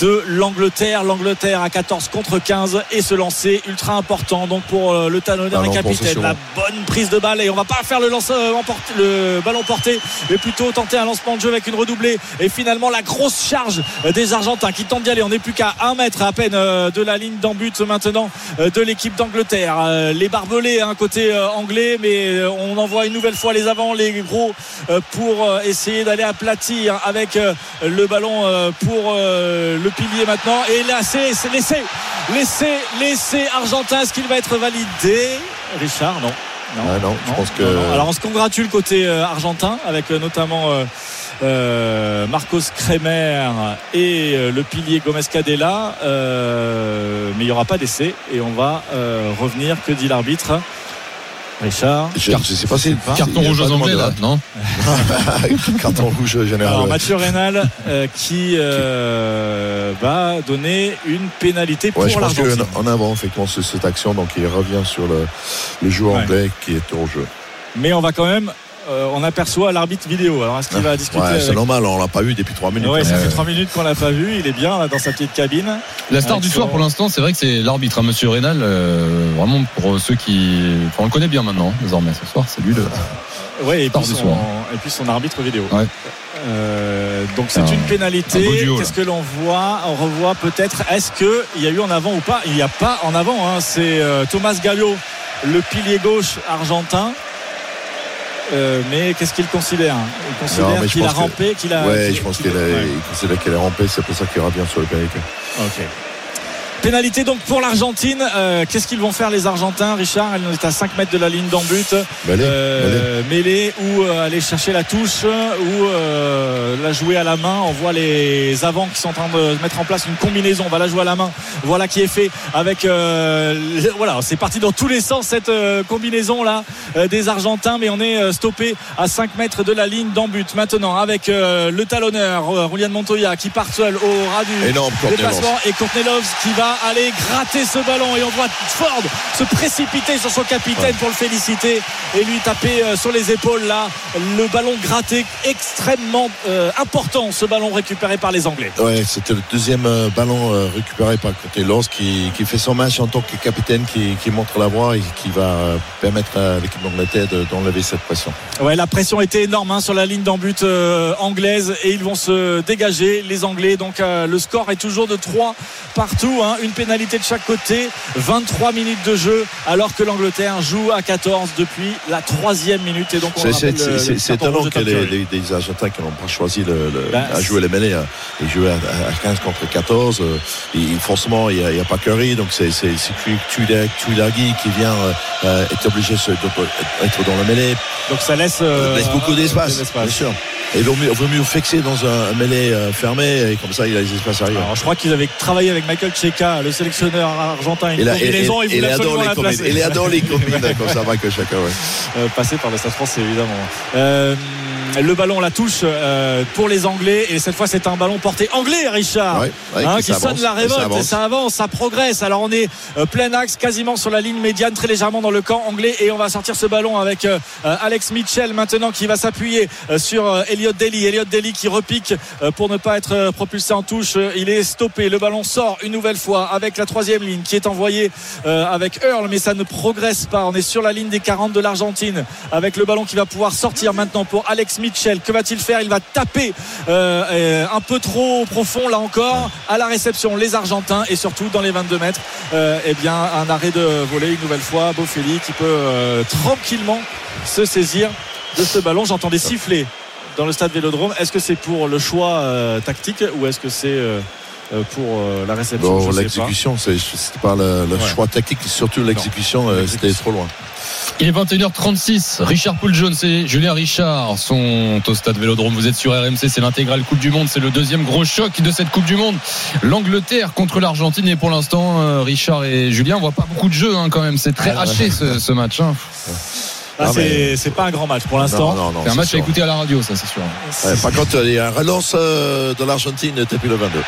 de l'Angleterre. L'Angleterre à 14 contre 15 et ce lancer ultra important donc pour euh, le talonneur et capitaine. La bonne prise de balle et on va pas faire le, lance, euh, le ballon porté mais plutôt tenter un lancement de jeu avec une redoublée et finalement la grosse charge des Argentins qui d'y aller. On n'est plus qu'à un mètre à peine euh, de la ligne d'en but maintenant euh, de l'équipe d'Angleterre. Euh, les barbelés, un hein, côté anglais, mais on envoie une nouvelle fois les avants, les gros, pour essayer d'aller aplatir avec le ballon pour le pilier maintenant. Et là, c'est laissé, laissé, laissé Argentin. Est-ce qu'il va être validé Richard, non. Non, ah non, je pense que. Alors on se congratule côté argentin avec notamment euh, Marcos Kremer et euh, le pilier Gomez Cadella. Euh, mais il n'y aura pas d'essai et on va revenir. Que dit l'arbitre Richard Je ne sais pas si carton rouge aux Anglais là, non Carton rouge général. Alors Mathieu Rénal qui va donner une pénalité pour ouais, je pense qu'en avant effectivement cette action donc il revient sur le, le joueur anglais qui est au jeu. Mais on va quand même euh, on aperçoit l'arbitre vidéo. Alors est-ce qu'il va discuter C'est normal, on l'a pas vu depuis 3 minutes. Ouais, ça fait 3 minutes qu'on l'a pas vu. Il est bien dans sa petite cabine. La star du soir pour l'instant, c'est vrai que c'est l'arbitre, hein, Monsieur Rénal. Euh, vraiment pour ceux qui, on le connaît bien maintenant hein, désormais. Ce soir, c'est lui le. Ouais, et puis, son, et puis son arbitre vidéo. Euh, donc c'est une pénalité. Qu'est-ce que l'on voit On revoit peut-être. Est-ce qu'il y a eu en avant ou pas? Il n'y a pas en avant. Hein. C'est Thomas Gallo, le pilier gauche argentin. Euh, mais qu'est-ce qu'il considère? Il considère qu'il a rampé, qu'il a. Ouais, je pense qu'il considère qu'il a rampé, c'est pour ça qu'il revient sur le pénalité. Ok. Pénalité donc pour l'Argentine. Euh, qu'est-ce qu'ils vont faire les Argentins, Richard? Elle est à 5 mètres de la ligne d'en but. Euh, mêlée, ou euh, aller chercher la touche ou la jouer à la main. On voit les avants qui sont en train de mettre en place une combinaison. On va la jouer à la main. Voilà qui est fait avec. voilà, c'est parti dans tous les sens cette combinaison là des Argentins, mais on est stoppé à 5 mètres de la ligne d'en but. Maintenant avec le talonneur Julian Montoya qui part seul au ras du déplacement et Courtney qui va aller gratter ce ballon et on voit Ford se précipiter sur son capitaine pour le féliciter et lui taper euh, sur les épaules là le ballon gratté extrêmement euh, important ce ballon récupéré par les Anglais. Ouais c'était le deuxième euh, ballon récupéré par côté Lors qui, qui, fait son match en tant que capitaine qui, qui montre la voie et qui va permettre à l'équipe d'Angleterre d'enlever cette pression. Ouais la pression était énorme hein, sur la ligne d'en but anglaise et ils vont se dégager les Anglais. Donc le score est toujours de 3 partout hein une pénalité de chaque côté. 23 minutes de jeu alors que l'Angleterre joue à 14 depuis la troisième minute. Et donc c'est étonnant que les, les, Argentins qui n'ont pas choisi le, bah, à jouer les mêlées, hein. ils jouent à, 15 contre 14. Euh, et, forcément, il n'y a, pas Curry, donc c'est Tuilagi qui vient euh, être obligé d'être dans la mêlée. Donc ça laisse, euh, laisse beaucoup d'espace, bien sûr. Et il vaut mieux, vaut mieux fixer dans un mêlée fermé et comme ça il a les espaces arrière. Alors, je crois qu'ils avaient travaillé avec Michael Cheka le sélectionneur argentin, une combinaison. il, adore les combinaisons. Il adore les combinaisons comme ça, que chacun. Ouais. Euh, passé par le Stade français, évidemment. Euh, le ballon la touche euh, pour les Anglais. Et cette fois c'est un ballon porté anglais Richard. Hein, qui, sonne la révolte et ça avance ça progresse. Alors on est euh, plein axe quasiment sur la ligne médiane très légèrement dans le camp anglais. Et on va sortir ce ballon avec euh, Alex Mitchell maintenant qui va s'appuyer sur Elliot Daly. Elliot Daly qui repique pour ne pas être propulsé en touche. Il est stoppé. Le ballon sort une nouvelle fois avec la troisième ligne qui est envoyée avec Earl mais ça ne progresse pas. On est sur la ligne des 40 de l'Argentine avec le ballon qui va pouvoir sortir maintenant pour Alex Mitchell. Que va-t-il faire? Il va taper euh, un peu trop profond là encore à la réception les Argentins et surtout dans les 22 mètres. Euh, eh bien un arrêt de volée une nouvelle fois. Boffelli qui peut euh, tranquillement se saisir de ce ballon. J'entendais siffler dans le stade Vélodrome. Est-ce que c'est pour le choix tactique ou est-ce que c'est pour la réception? L'exécution, c'est pas le, choix tactique, surtout l'exécution, c'était trop loin. Il est 21h36. Richard Poul-Jones et Julien Richard sont au stade Vélodrome. Vous êtes sur RMC, c'est l'intégrale Coupe du Monde. C'est le deuxième gros choc de cette Coupe du Monde. L'Angleterre contre l'Argentine. Et pour l'instant, euh, Richard et Julien, on voit pas beaucoup de jeu hein, quand même. C'est très ah, haché ce, match. Hein. Ah, c'est pas un grand match pour l'instant. C'est un match à écouter à la radio, ça c'est sûr. par contre, il y a un relance euh, de l'Argentine depuis le 22. Ouais.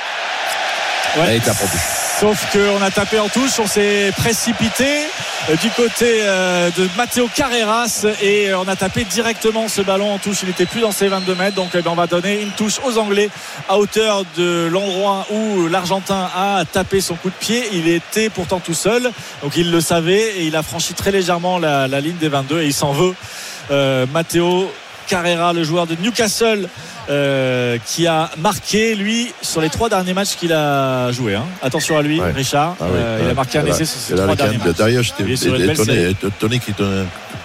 Elle est. Sauf qu'on a tapé en touche, on s'est précipité euh, du côté euh, de Matteo Carreras et euh, on a tapé directement ce ballon en touche. Il n'était plus dans ses 22 mètres, donc eh ben, on va donner une touche aux Anglais à hauteur de l'endroit où l'Argentin a tapé son coup de pied. Il était pourtant tout seul, donc il le savait et il a franchi très légèrement la, ligne des 22 et il s'en veut. Euh, Matteo Carrera, le joueur de Newcastle, euh, qui a marqué lui sur les trois derniers matchs qu'il a joué. hein. Attention à lui, Ouais. Richard. Ah oui, Euh, il a marqué un essai sur ses trois derniers matchs. Derrière, j'étais étonné, étonné qu'il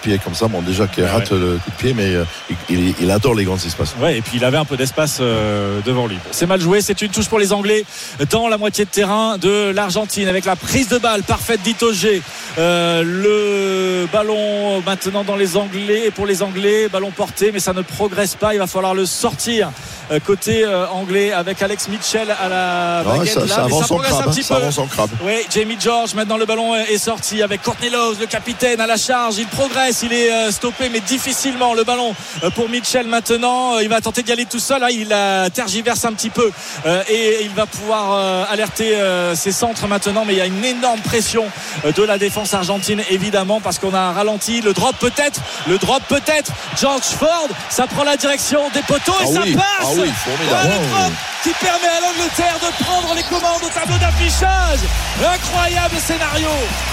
de pied comme ça. Bon, déjà qu'il Ouais, rate le coup de pied, mais euh, il, adore les grands espaces. Ouais, et puis il avait un peu d'espace euh, devant lui. Bon, c'est mal joué, c'est une touche pour les Anglais dans la moitié de terrain de l'Argentine avec la prise de balle parfaite d'Itoge. Euh, le ballon maintenant dans les Anglais et pour les Anglais, ballon porté, mais ça ne progresse pas. Il va falloir le sortir euh, côté euh, anglais avec Alex Mitchell à la Ouais, baguette ça, là, ça mais avance ça progresse crabe. un hein, petit ça peu. avance en crabe. Oui, Jamie George, maintenant le ballon est sorti avec Courtney Love, le capitaine à la charge. Il progresse, il est euh, stoppé, mais difficilement. Le ballon euh, pour Mitchell maintenant. Euh, Il va tenter d'y aller tout seul. Là, il tergiverse un petit peu et il va pouvoir alerter ses centres maintenant. Mais il y a une énorme pression de la défense argentine, évidemment, parce qu'on a un ralenti. Le drop peut-être, le drop peut-être. George Ford, ça prend la direction des poteaux et Ah ça oui, passe. ah oui, formidable. Voilà le drop qui permet à l'Angleterre de prendre les commandes au tableau d'affichage. Incroyable scénario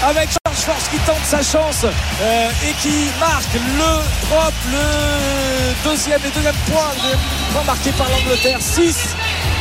avec George Force qui tente sa chance euh, et qui marque le drop, le deuxième et deuxième point, le deuxième point marqué par l'Angleterre. 6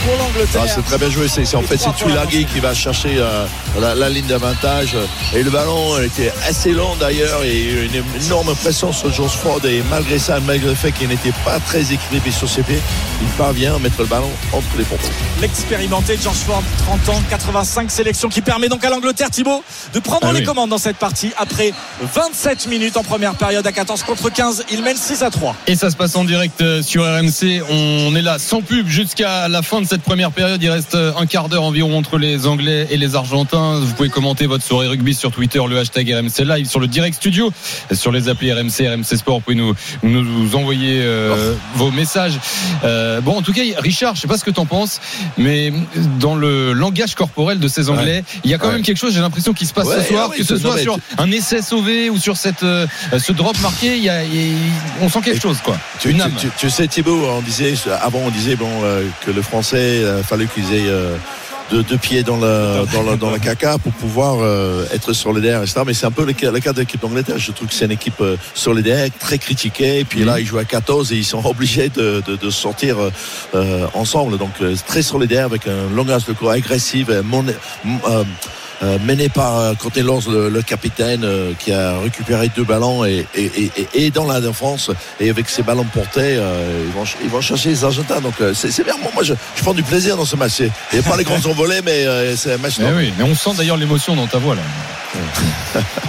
pour l'Angleterre. Ah, c'est très bien joué. C'est, en fait, c'est Tuilagi qui va chercher euh, la, la ligne d'avantage. Et le ballon était assez long d'ailleurs. Et une énorme pression sur George Ford. Et malgré ça, malgré le fait qu'il n'était pas très équilibré sur ses pieds, il parvient à mettre le ballon entre les pompes. L'expérimenté George Ford, 30 ans, 85 sélections, qui permet donc à l'Angleterre, Thibaut, de prendre Ah les oui. commandes dans cette partie après 27 minutes en première période à 14 contre 15. Il mène 6 à 3. Et ça se passe en direct euh, sur RMC. On est là sans pub jusqu'à la fin de cette première période. Il reste euh, un quart d'heure environ entre les Anglais et les Argentins. Vous pouvez commenter votre soirée rugby sur Twitter, le hashtag RMC Live, sur le direct studio, sur les applis RMC, RMC Sport. Vous pouvez nous, nous, envoyer euh, vos messages. Euh, bon, en tout cas, Richard, je sais pas ce que tu en penses, mais dans le langage corporel de ces Anglais, il y a quand Ouais. même quelque chose, j'ai l'impression, qui se passe Ouais, ce soir, ah que ce soit sur un essai sauvé ou sur cette, euh, ce drop marqué, il y a, il on sent quelque Et- chose, quoi. Tu, Une tu- âme. tu- tu sais Thibaut, on disait avant on disait bon que le français il fallait qu'ils aient euh, deux, deux pieds dans le dans le, dans caca pour pouvoir euh, être solidaire etc. Mais c'est un peu le cas, le cas de l'équipe d'Angleterre. Je trouve que c'est une équipe euh, solidaire, très critiquée. Et puis là ils jouent à 14 et ils sont obligés de, de, de sortir euh, euh, ensemble. Donc euh, très solidaire avec un langage de corps agressif, euh, mon- euh, mené par euh, Lawrence, le, le capitaine, euh, qui a récupéré deux ballons et, et, et, et- et dans la défense et avec ses ballons portés, euh, ils, vont, ils vont chercher les Argentins. Donc euh, c'est bien. Moi, moi, je, je prends du plaisir dans ce match. Il n'y a pas les grands envolées, mais euh, c'est un match. Eh oui, mais on sent d'ailleurs l'émotion dans ta voix là.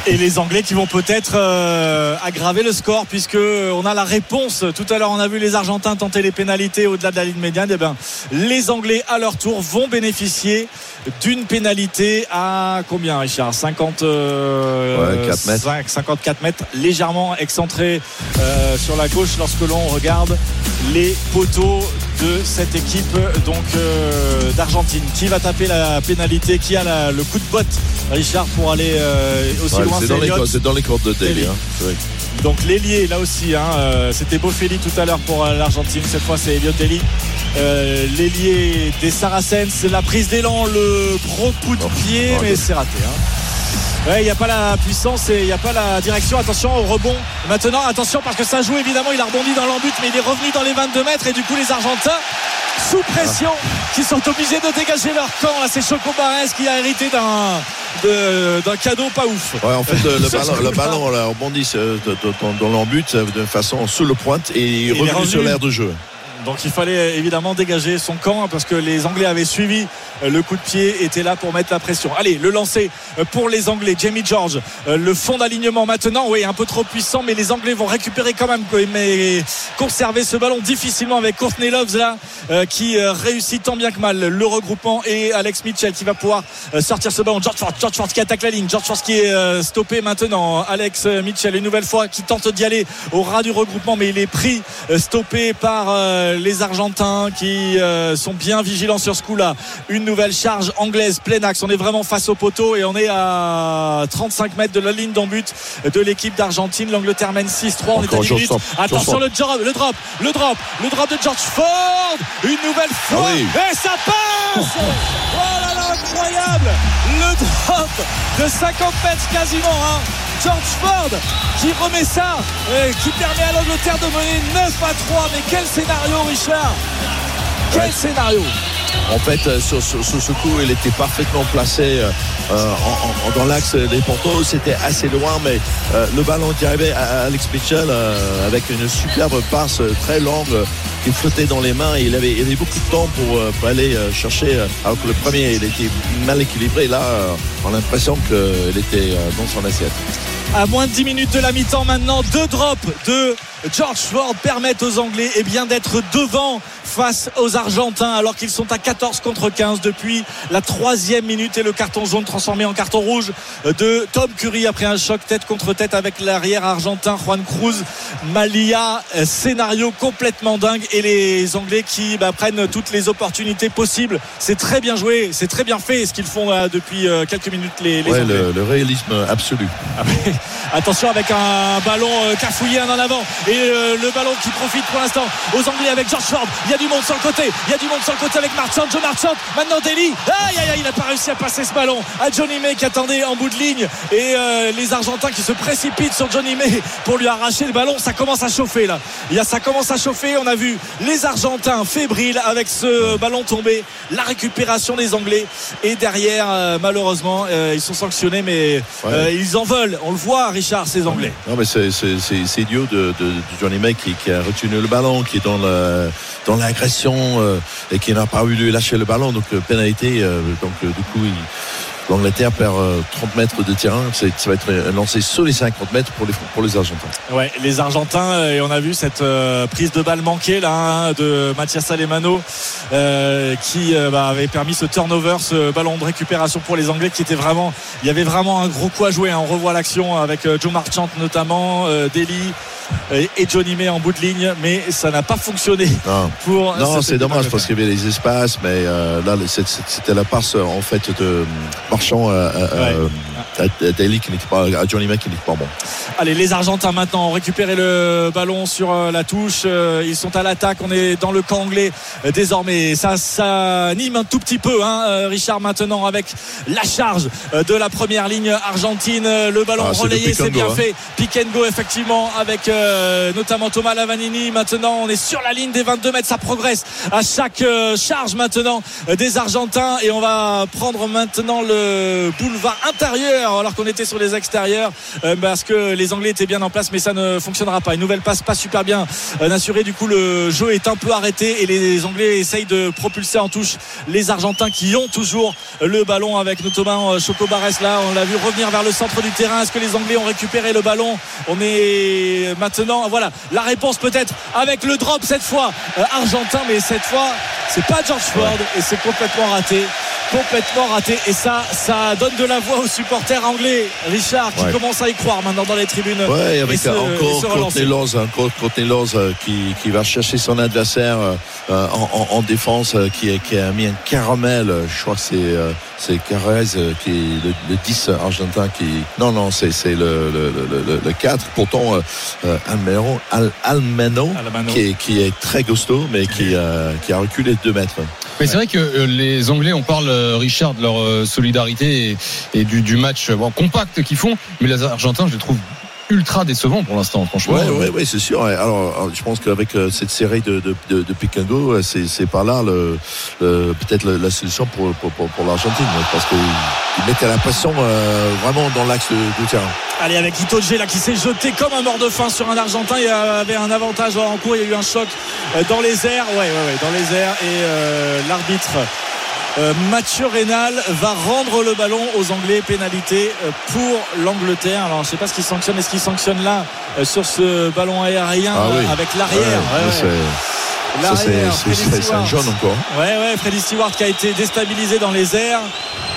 et les Anglais qui vont peut-être euh, aggraver le score puisque on a la réponse. Tout à l'heure, on a vu les Argentins tenter les pénalités au-delà de la ligne médiane. Et ben, les Anglais à leur tour vont bénéficier d'une pénalité à combien, Richard? 50 euh, Ouais, 4 mètres. 5, 54 mètres, légèrement excentré euh, sur la gauche lorsque l'on regarde les poteaux de cette équipe donc euh, d'Argentine. Qui va taper la pénalité? Qui a la- le coup de botte, Richard, pour aller aussi Ouais, loin? c'est dans, les cordes- c'est dans les cordes de Daly. Hein. Donc l'ailier là aussi, hein, euh, c'était Boffelli tout à l'heure pour euh, l'Argentine. Cette fois c'est Elliot Daly. Euh, l'ailier des Saracens, la prise d'élan, le gros coup de pied, oh, mais c'est raté. hein. Ouais, il n'y a pas la puissance et il n'y a pas la direction. Attention au rebond. Maintenant, attention parce que ça joue évidemment. Il a rebondi dans l'embut, mais il est revenu dans les 22 mètres et du coup les Argentins sous pression qui sont obligés de dégager leur camp. Là, c'est Choco Barres qui a hérité d'un de- d'un cadeau pas ouf. Ouais, en fait, le, ballon, le ballon là, rebondit euh, dans, dans l'embut euh, de façon sous le pointe et il est revenu. sur l'air de jeu. Donc il fallait évidemment dégager son camp hein, parce que les Anglais avaient suivi euh, le coup de pied, était là pour mettre la pression. Allez, le lancer euh, pour les Anglais. Jamie George, euh, le fond d'alignement maintenant, oui, un peu trop puissant, mais les Anglais vont récupérer quand même, mais conserver ce ballon difficilement avec Courtney Loves là, euh, qui euh, réussit tant bien que mal le regroupement et Alex Mitchell qui va pouvoir euh, sortir ce ballon. George Ford, George Ford qui attaque la ligne, George Ford qui est euh, stoppé maintenant. Alex euh, Mitchell une nouvelle fois qui tente d'y aller au ras du regroupement, mais il est pris, euh, stoppé par euh, les Argentins qui euh, sont bien vigilants sur ce coup-là. Une nouvelle charge anglaise plein axe. On est vraiment face au poteau et on est à 35 mètres de la ligne d'en-but de l'équipe d'Argentine. L'Angleterre mène 6-3. On est à Encore 10 George minutes. Stop. Attention le drop, le drop, le drop, le drop de George Ford. Une nouvelle fois. Ah oui. Et ça passe Oh là là, incroyable Le drop de 50 mètres quasiment. hein. George Ford qui remet ça, et qui permet à l'Angleterre de mener 9 à 3. Mais quel scénario, Richard Quel Ouais. scénario En fait, euh, sur, sur- sur ce coup, il était parfaitement placé euh, euh, en- en- dans l'axe des poteaux. C'était assez loin, mais euh, le ballon qui arrivait à Alex Mitchell euh, avec une superbe passe très longue qui flottait dans les mains. Et il avait, beaucoup de temps pour, euh, aller euh, chercher. euh, alors que le premier, il était mal équilibré. Là, on a l'impression qu'il était dans son assiette. À moins de 10 minutes de la mi-temps maintenant, deux drops de George Ford permettent aux Anglais eh bien, d'être devant face aux Argentins alors qu'ils sont à 14 contre 15 depuis la troisième minute et le carton jaune transformé en carton rouge de Tom Curry après un choc tête contre tête avec l'arrière argentin Juan Cruz Malia scénario complètement dingue et les Anglais qui bah, prennent toutes les opportunités possibles c'est très bien joué c'est très bien fait ce qu'ils font euh, depuis euh, quelques minutes les, les Ouais, Anglais le, le réalisme absolu. ah. Attention avec un ballon euh, cafouillé un en avant et euh, le ballon qui profite pour l'instant aux Anglais avec George Ford. Il y a du monde sur le côté. Il y a du monde sur le côté avec Marchand. Joe Marchand. Maintenant Daly. Aïe aïe aïe, il n'a pas réussi à passer ce ballon à Johnny May qui attendait en bout de ligne et euh, les Argentins qui se précipitent sur Johnny May pour lui arracher le ballon. Ça commence à chauffer là. Il y a, ça commence à chauffer. On a vu les Argentins fébriles avec ce ballon tombé. La récupération des Anglais et derrière euh, malheureusement euh, ils sont sanctionnés mais Ouais. euh, ils en veulent. On le voit Richard ces Anglais. Non, mais c'est, idiot de, de, de Johnny May qui, qui a retenu le ballon, qui est dans, l'agression et qui n'a pas eu de lâcher le ballon. Donc, pénalité. donc, du coup, il- l'Angleterre perd euh, 30 mètres de terrain. Ça va être lancé sur les 50 mètres pour les, pour les Argentins. Ouais, les Argentins euh, et on a vu cette euh, prise de balle manquée là hein, de Mathias Alemano euh, qui euh, bah, avait permis ce turnover, ce ballon de récupération pour les Anglais qui était vraiment, il y avait vraiment un gros coup à jouer. hein. On revoit l'action avec euh, Joe Marchant notamment, euh, euh, et Johnny May en bout de ligne, mais ça n'a pas fonctionné Non. pour. Non, cette c'est dommage parce qu'il y avait les espaces, mais euh, là, c'était la passe en fait de euh, Marchand à- à Daly qui n'était pas, à Johnny qui n'était pas bon. Allez, les Argentins maintenant ont récupéré le ballon sur euh, la touche. Euh, Ils sont à l'attaque. On est dans le camp anglais euh, désormais. Ça s'anime un tout petit peu, hein, Richard, maintenant avec la charge de la première ligne argentine. Le ballon Ah, relayé, c'est bien hein. fait. Pick and go, effectivement, avec euh, notamment Thomas Lavanini. Maintenant, on est sur la ligne des 22 mètres. Ça progresse à chaque euh, charge maintenant des Argentins. Et on va prendre maintenant le boulevard intérieur alors qu'on était sur les extérieurs euh, parce que les Anglais étaient bien en place, mais ça ne fonctionnera pas. Une nouvelle passe pas super bien euh, assurée. Du coup, le jeu est un peu arrêté et les Anglais essayent de propulser en touche les Argentins qui ont toujours le ballon avec notamment euh, Choco Barres là. On l'a vu revenir vers le centre du terrain. Est-ce que les Anglais ont récupéré le ballon? On est maintenant, voilà, la réponse peut-être avec le drop cette fois euh, argentin, mais cette fois c'est pas George Ford et c'est complètement raté complètement raté et ça ça donne de la voix aux supporters anglais Richard qui Ouais. commence à y croire maintenant dans les tribunes Ouais, avec se- et se encore relancer. Courtney Laws, encore Courtney Laws, euh, qui, qui va chercher son adversaire euh, euh, en, en- en défense, qui, qui a mis un caramel. Je crois que c'est euh, c'est Carrez qui est le, le 10 argentin qui. Non, non, c'est c'est le, le, le, le- le 4. Pourtant, euh, Almero, Al, Almeno, Almano. qui est, qui est très costaud, mais qui, euh, qui a reculé de 2 mètres. Mais c'est vrai que les Anglais, on parle, Richard, de leur solidarité et, et du, du match euh, bon, compact qu'ils font, mais les Argentins, je les trouve ultra décevants pour l'instant, franchement. Ouais, ouais, ouais, c'est sûr. ouais. Alors, alors, je pense qu'avec euh, cette série de, de, c'est, c'est par là le, le- peut-être la, la solution pour, pour, pour, pour l'Argentine, ouais, parce qu'ils ils mettent à la pression euh, vraiment dans l'axe de- du terrain. Allez avec Itoge là qui s'est jeté comme un mort de faim sur un Argentin il y avait un avantage en cours il y a eu un choc euh, dans les airs ouais ouais ouais dans les airs et euh, l'arbitre Mathieu Rénal va rendre le ballon aux Anglais pénalité euh, pour l'Angleterre alors je sais pas ce qu'il sanctionne est-ce qu'il sanctionne là euh, sur ce ballon aérien Ah euh, oui. avec l'arrière? Ouais, c'est- Ça, jaune encore. Ouais, ouais, Freddy Stewart qui a été déstabilisé dans les airs.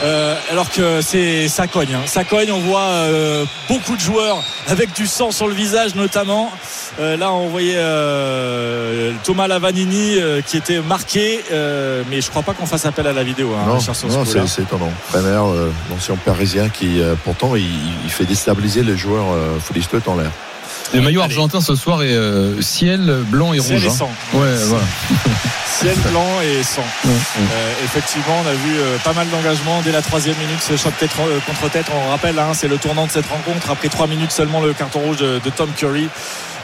euh, alors que c'est ça cogne, hein. ça cogne. On voit euh, beaucoup de joueurs avec du sang sur le visage, notamment. Euh, là, on voyait euh, Thomas Lavanini euh, qui était marqué, euh, mais je crois pas qu'on fasse appel à la vidéo. Hein, Non, c'est étonnant. Brenner, euh, l'ancien parisien qui, pourtant, il, il fait déstabiliser les joueurs euh, en l'air. Le maillot Allez. argentin ce soir est euh, ciel blanc et Ciel rouge. et hein. sang. Ouais, voilà. Ciel blanc et sang. Ouais, ouais. Euh, effectivement, on a vu euh, pas mal d'engagement dès la troisième minute. Ce choc tête euh, contre tête, on rappelle, hein, c'est le tournant de cette rencontre. Après trois minutes seulement, le carton rouge de, de Tom Curry,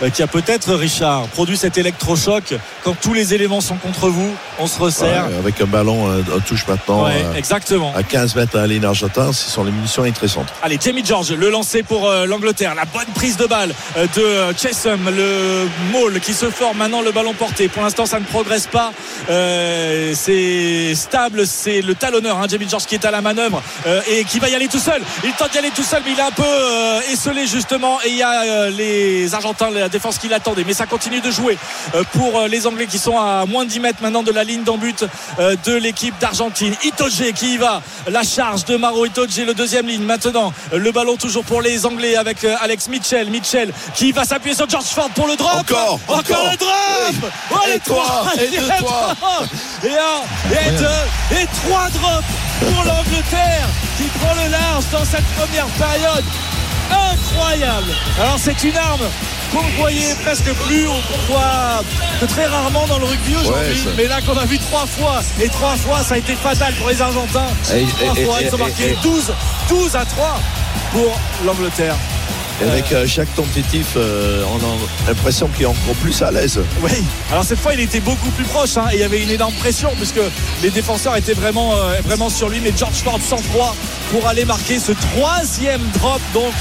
euh, qui a peut-être, Richard, produit cet électrochoc. Quand tous les éléments sont contre vous, on se resserre. Ouais, avec un ballon euh, en touche maintenant Ouais, euh, exactement. à 15 mètres à ligne argentin, ce sont les munitions intéressantes. Allez, Jamie George, le lancer pour euh, l'Angleterre. La bonne prise de balle euh, de Chesham, le maul qui se forme maintenant le ballon porté. Pour l'instant, ça ne progresse pas. Euh, c'est stable, c'est le talonneur, hein, Jamie George qui est à la manœuvre euh, et qui va y aller tout seul. Il tente d'y aller tout seul, mais il est un peu euh, esselé justement. Et il y a les Argentins, la défense qui l'attendait. Mais ça continue de jouer pour les Anglais qui sont à moins de 10 mètres maintenant de la ligne euh, de l'équipe d'Argentine. Itoge qui y va. La charge de Maro Itoge, le deuxième ligne. Maintenant, le ballon toujours pour les Anglais avec Alex Mitchell. Mitchell qui va s'appuyer sur George Ford pour le drop. Encore, Encore, encore. le drop. Oh, Et trois, trois. et deux, les trois. trois. Et un, et deux, et trois drops pour l'Angleterre qui prend le large dans cette première période. Incroyable. Alors c'est une arme qu'on ne voyait presque plus, qu'on voit très rarement dans le rugby aujourd'hui, Ouais, mais là qu'on a vu trois fois, et trois fois ça a été fatal pour les Argentins. Et- trois et- fois, et- ils ont marqué et- 12, 12 à 3 pour l'Angleterre. Et avec euh, chaque tentative, euh, on a l'impression qu'il est encore plus à l'aise. Oui, alors cette fois il était beaucoup plus proche hein, et il y avait une énorme pression puisque les défenseurs étaient vraiment, euh, vraiment sur lui. Mais George Ford sans froid pour aller marquer ce troisième drop donc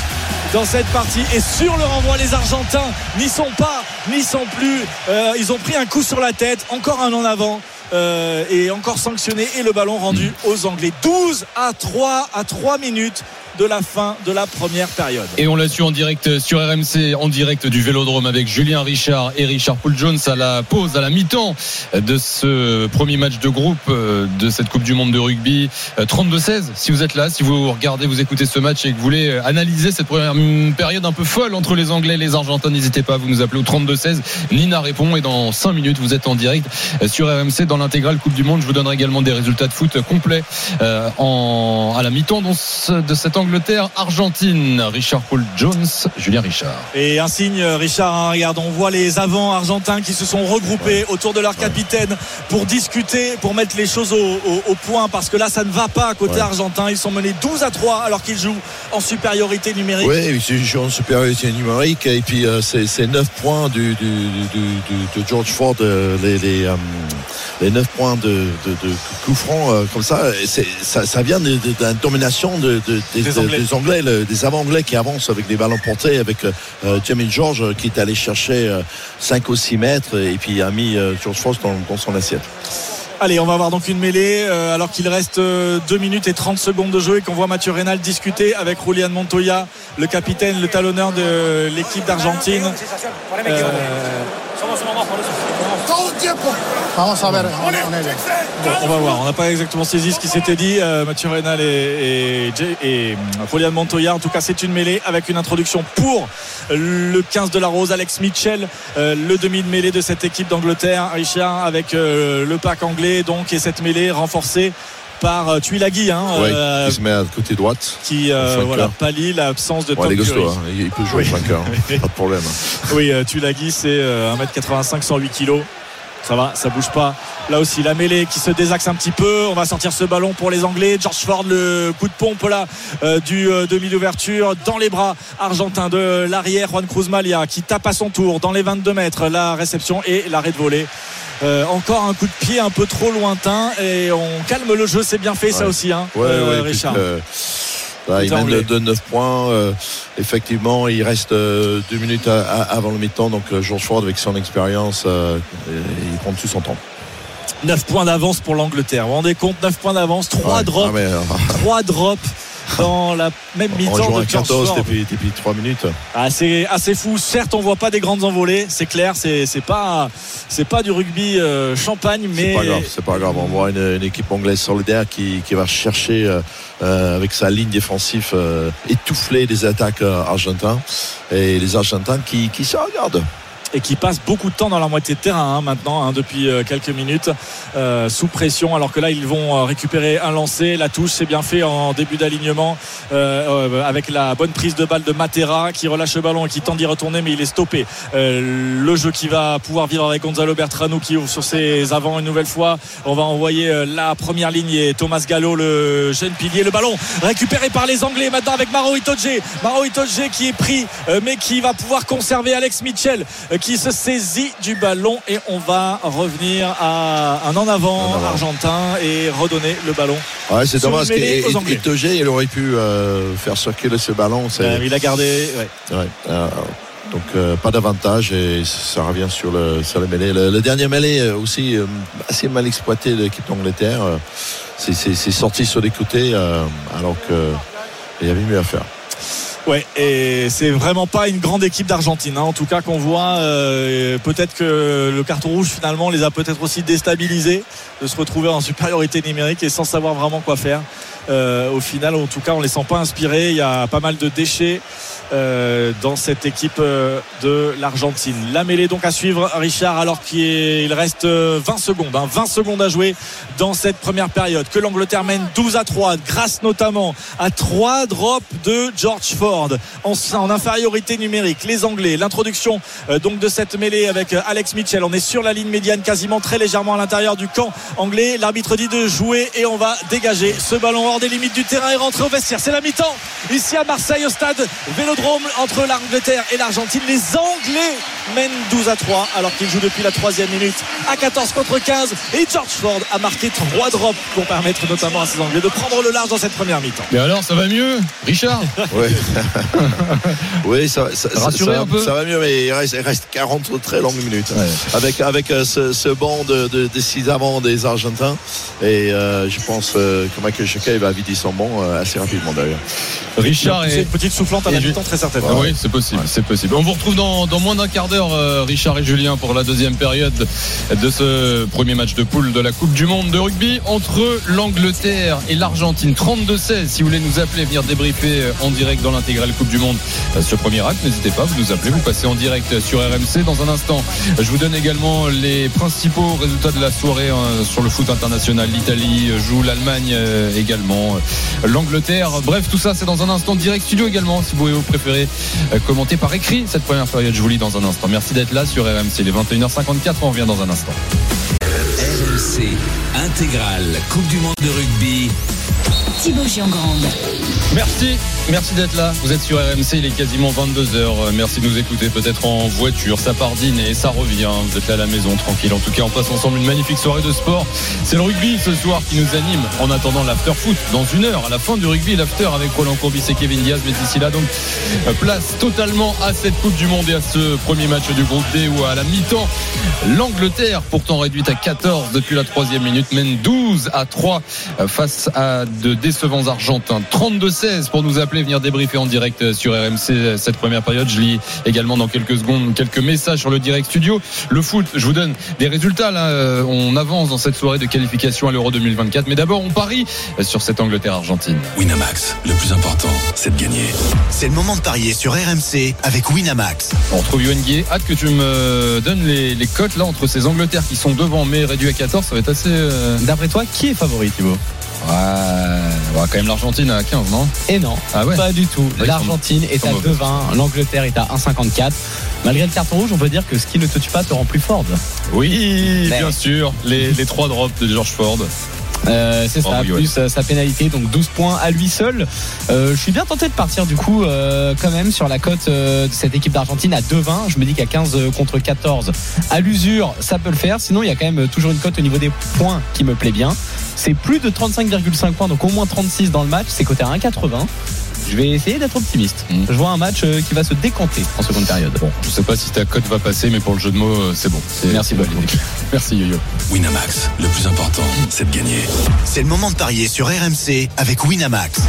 dans cette partie. Et sur le renvoi, les Argentins n'y sont pas, n'y sont plus. Euh, ils ont pris un coup sur la tête, encore un en avant. euh, et encore sanctionné et le ballon rendu aux Anglais 12 à 3 à 3 minutes de la fin de la première période Et on l'a su en direct sur RMC, en direct du Vélodrome avec Julien Richard et Richard Paul Jones à la pause, à la mi-temps de ce premier match de groupe euh, de cette Coupe du Monde de rugby. Euh, 32-16, si vous êtes là, si vous regardez, vous écoutez ce match et que vous voulez euh, analyser cette première période un peu folle entre les Anglais et les Argentins, n'hésitez pas, vous nous appelez au 32-16. Nina répond et dans 5 minutes, vous êtes en direct euh, sur RMC dans l'intégrale Coupe du Monde. Je vous donnerai également des résultats de foot complets euh, en, à la mi-temps de cette Angleterre-Argentine. Richard Paul Jones, Julien Richard. Et un signe, Richard, hein, regarde, on voit les avants argentins qui se sont regroupés autour de leur capitaine pour discuter, pour mettre les choses au, au- au point, parce que là, ça ne va pas côté Ouais. argentin. Ils sont menés 12 à 3 alors qu'ils jouent en supériorité numérique. Oui, ils jouent en supériorité numérique et puis euh, c'est c'est 9 points du, du, du- du- de George Ford, euh, les, les, euh, les 9 points de, de, de coup franc euh, comme ça, ça, ça vient de, de, de la domination de, de- des, Des de- Anglais. des Anglais, le- des avant-Anglais qui avancent avec des ballons portés, avec euh, Jamie George euh, qui est allé chercher euh, 5 ou 6 mètres et puis a mis euh, George Ford dans, dans son assiette. Allez, on va avoir donc une mêlée euh, alors qu'il reste 2 minutes et 30 secondes de jeu et qu'on voit Mathieu Reynal discuter avec Julian Montoya, le capitaine, le talonneur de l'équipe d'Argentine. Vamos a ver, on, on est bien. Bon, on va voir. On n'a pas exactement saisi ce qui s'était dit. Euh, Mathieu Reynal et, et, Jay- et, euh, Julian Montoya. En tout cas, c'est une mêlée avec une introduction pour le 15 de la Rose, Alex Mitchell, euh, le demi de mêlée de cette équipe d'Angleterre. Richard avec euh, le pack anglais, donc, et cette mêlée renforcée par euh, Tuilagi, hein, Ouais, euh, il se met à côté droite. qui euh, flanqueur. voilà, pallie l'absence de Ouais, Tom les hein, il peut jouer Oui. flanqueur, hein, pas de problème. Oui, Tulagi, c'est euh, 1m85, 108 kg. Ça va, ça bouge pas. Là aussi, la mêlée qui se désaxe un petit peu. On va sortir ce ballon pour les Anglais. George Ford, le coup de pompe là euh, du euh, demi d'ouverture dans les bras argentins de l'arrière. Juan Cruz Malia qui tape à son tour dans les 22 mètres. La réception et l'arrêt de volée. Euh, encore un coup de pied un peu trop lointain et on calme le jeu. C'est bien fait ça aussi, hein, Ouais, euh, ouais, Richard. là, il mène de 9 points. euh, effectivement, il reste euh, deux minutes à- à- avant le mi-temps. Donc, George Ford, avec son expérience, euh, il prend tout son temps. 9 points d'avance pour l'Angleterre. Vous vous rendez compte? 9 points d'avance, 3 Ouais. drops. Ah, mais, euh, 3 drops dans la même mi-temps de à George 14 Ford. depuis, depuis 3 minutes. Ah, c'est assez fou. Certes, on voit pas des grandes envolées, c'est clair. C'est c'est pas c'est pas du rugby euh, champagne, C'est mais pas grave, c'est pas grave. On voit une, une équipe anglaise solidaire qui, qui va chercher euh, euh, avec sa ligne défensive euh, étouffer les attaques argentins et les Argentins qui, qui se regardent. Et qui passent beaucoup de temps dans la moitié de terrain hein, maintenant hein, depuis euh, quelques minutes euh, sous pression alors que là ils vont euh, récupérer un lancer. La touche c'est bien fait en début d'alignement avec la bonne prise de balle de Matera qui relâche le ballon et qui tente d'y retourner mais il est stoppé. Le jeu qui va pouvoir vivre avec Gonzalo Bertrano qui ouvre sur ses avants une nouvelle fois. On va envoyer la première ligne et Thomas Gallo le jeune pilier. Le ballon récupéré par les Anglais maintenant avec Maro Itoje Maro Itoje qui est pris mais qui va pouvoir conserver Alex Mitchell qui se saisit du ballon et on va revenir à un en avant, En avant. argentin et redonner le ballon. Ouais, c'est dommage qu'Itoge, il aurait pu euh, faire circuler ce ballon. Euh, il a gardé. ouais. Ouais, euh, donc euh, pas d'avantage et ça revient sur le, sur le mêlée. Le, le dernier mêlée aussi assez mal exploité de l'équipe d'Angleterre. C'est- sorti sur les côtés alors qu'il y avait mieux à faire. Ouais, et c'est vraiment pas une grande équipe d'Argentine, hein, en tout cas qu'on voit. euh, peut-être que le carton rouge finalement les a peut-être aussi déstabilisés de se retrouver en supériorité numérique et sans savoir vraiment quoi faire. Euh, au final, en tout cas, on les sent pas inspirés. Il y a pas mal de déchets euh, dans cette équipe euh, de l'Argentine. La mêlée donc à suivre, Richard, alors qu'il reste euh, 20 secondes, hein, 20 secondes à jouer dans cette première période. Que l'Angleterre mène 12 à 3, grâce notamment à trois drops de George Ford en, en infériorité numérique. Les Anglais, l'introduction euh, donc de cette mêlée avec euh, Alex Mitchell. On est sur la ligne médiane, quasiment très légèrement à l'intérieur du camp anglais. L'arbitre dit de jouer et on va dégager ce ballon hors des limites du terrain et rentrer au vestiaire. C'est la mi-temps ici à Marseille au stade Vélodrome entre l'Angleterre et l'Argentine. Les Anglais mènent 12 à 3 alors qu'ils jouent depuis la troisième minute à 14 contre 15 et George Ford a marqué trois drops pour permettre notamment à ces Anglais de prendre le large dans cette première mi-temps. Mais alors, ça va mieux, Richard? Ouais. oui, ça, ça, ça- Rassurez ça- un peu. ça va mieux, mais il reste, il reste 40 très longues minutes. Avec, avec euh, ce, ce banc de, de, de six avant des Argentins. Et euh, je pense euh, que Michael Checa va vider son banc euh, assez rapidement d'ailleurs. Richard C'est et, une petite soufflante à la mi-temps très certainement. Ah oui, c'est possible, c'est possible. On vous retrouve dans, dans moins d'un quart d'heure, euh, Richard et Julien, pour la deuxième période de ce premier match de poule de la Coupe du Monde de rugby entre l'Angleterre et l'Argentine. 32-16, si vous voulez nous appeler, venir débriefer en direct dans Coupe du Monde ce premier acte, n'hésitez pas, vous nous appelez, vous passez en direct sur RMC. Dans un instant, je vous donne également les principaux résultats de la soirée euh, sur le foot international. L'Italie joue, l'Allemagne euh, également, l'Angleterre. Bref, tout ça, c'est dans un instant direct studio également, si vous, vous préférez euh, commenter par écrit cette première période. Je vous lis dans un instant. Merci d'être là sur RMC. Les 21h54, on revient dans un instant. RMC intégrale Coupe du Monde de rugby. Thibaut Giangrande. Merci, merci d'être là. Vous êtes sur RMC, il est quasiment 22h. Merci de nous écouter peut-être en voiture. Ça part dîner, ça revient. Vous êtes là à la maison, tranquille. En tout cas, on passe ensemble une magnifique soirée de sport. C'est le rugby ce soir qui nous anime en attendant l'after foot dans une heure. À la fin du rugby, l'after avec Roland Courbis et Kevin Diaz. Mais d'ici là, donc, euh, place totalement à cette Coupe du Monde et à ce premier match du groupe D où à la mi-temps, l'Angleterre, pourtant réduite à 14 depuis la troisième minute, mène 12 à 3 euh, face à de décevants Argentins. 32-16 pour nous appeler, venir débriefer en direct sur RMC cette première période. Je lis également dans quelques secondes quelques messages sur le direct studio. Le foot, je vous donne des résultats là. Euh, On avance dans cette soirée de qualification à l'Euro 2024. Mais d'abord, on parie sur cette Angleterre-Argentine. Winamax, le plus important, c'est de gagner. C'est le moment de parier sur RMC avec Winamax. On retrouve Yoann Guillet. Hâte que tu me donnes les, les cotes là entre ces Angleterres qui sont devant mais réduits à 14. Ça va être assez. euh, D'après toi, qui est favori, Thibaut? Ouais, ouais, quand même l'Argentine à 15, non Et non, Ah ouais pas du tout. L'Argentine est à mauvais. 2,20, l'Angleterre est à 1,54. Malgré le carton rouge, on peut dire que ce qui ne te tue pas te rend plus fort. Oui, Mais- bien sûr. Les, les trois drops de George Ford. Euh, c'est ça, Yoann. plus euh, sa pénalité, donc 12 points à lui seul. Euh, je suis bien tenté de partir du coup euh, quand même sur la cote euh, de cette équipe d'Argentine à 2,20. Je me dis qu'à 15 contre 14 à l'usure, ça peut le faire. Sinon, il y a quand même toujours une cote au niveau des points qui me plaît bien. C'est plus de 35,5 points, donc au moins 36 dans le match. C'est coté à 1,80. Je vais essayer d'être optimiste. Mm. Je vois un match euh, qui va se décanter en seconde période. Bon, je sais pas si ta cote va passer, mais pour le jeu de mots, euh, c'est bon. Merci validé. Merci Yo-Yo. Winamax, le plus important, c'est de gagner. C'est le moment de parier sur RMC avec Winamax.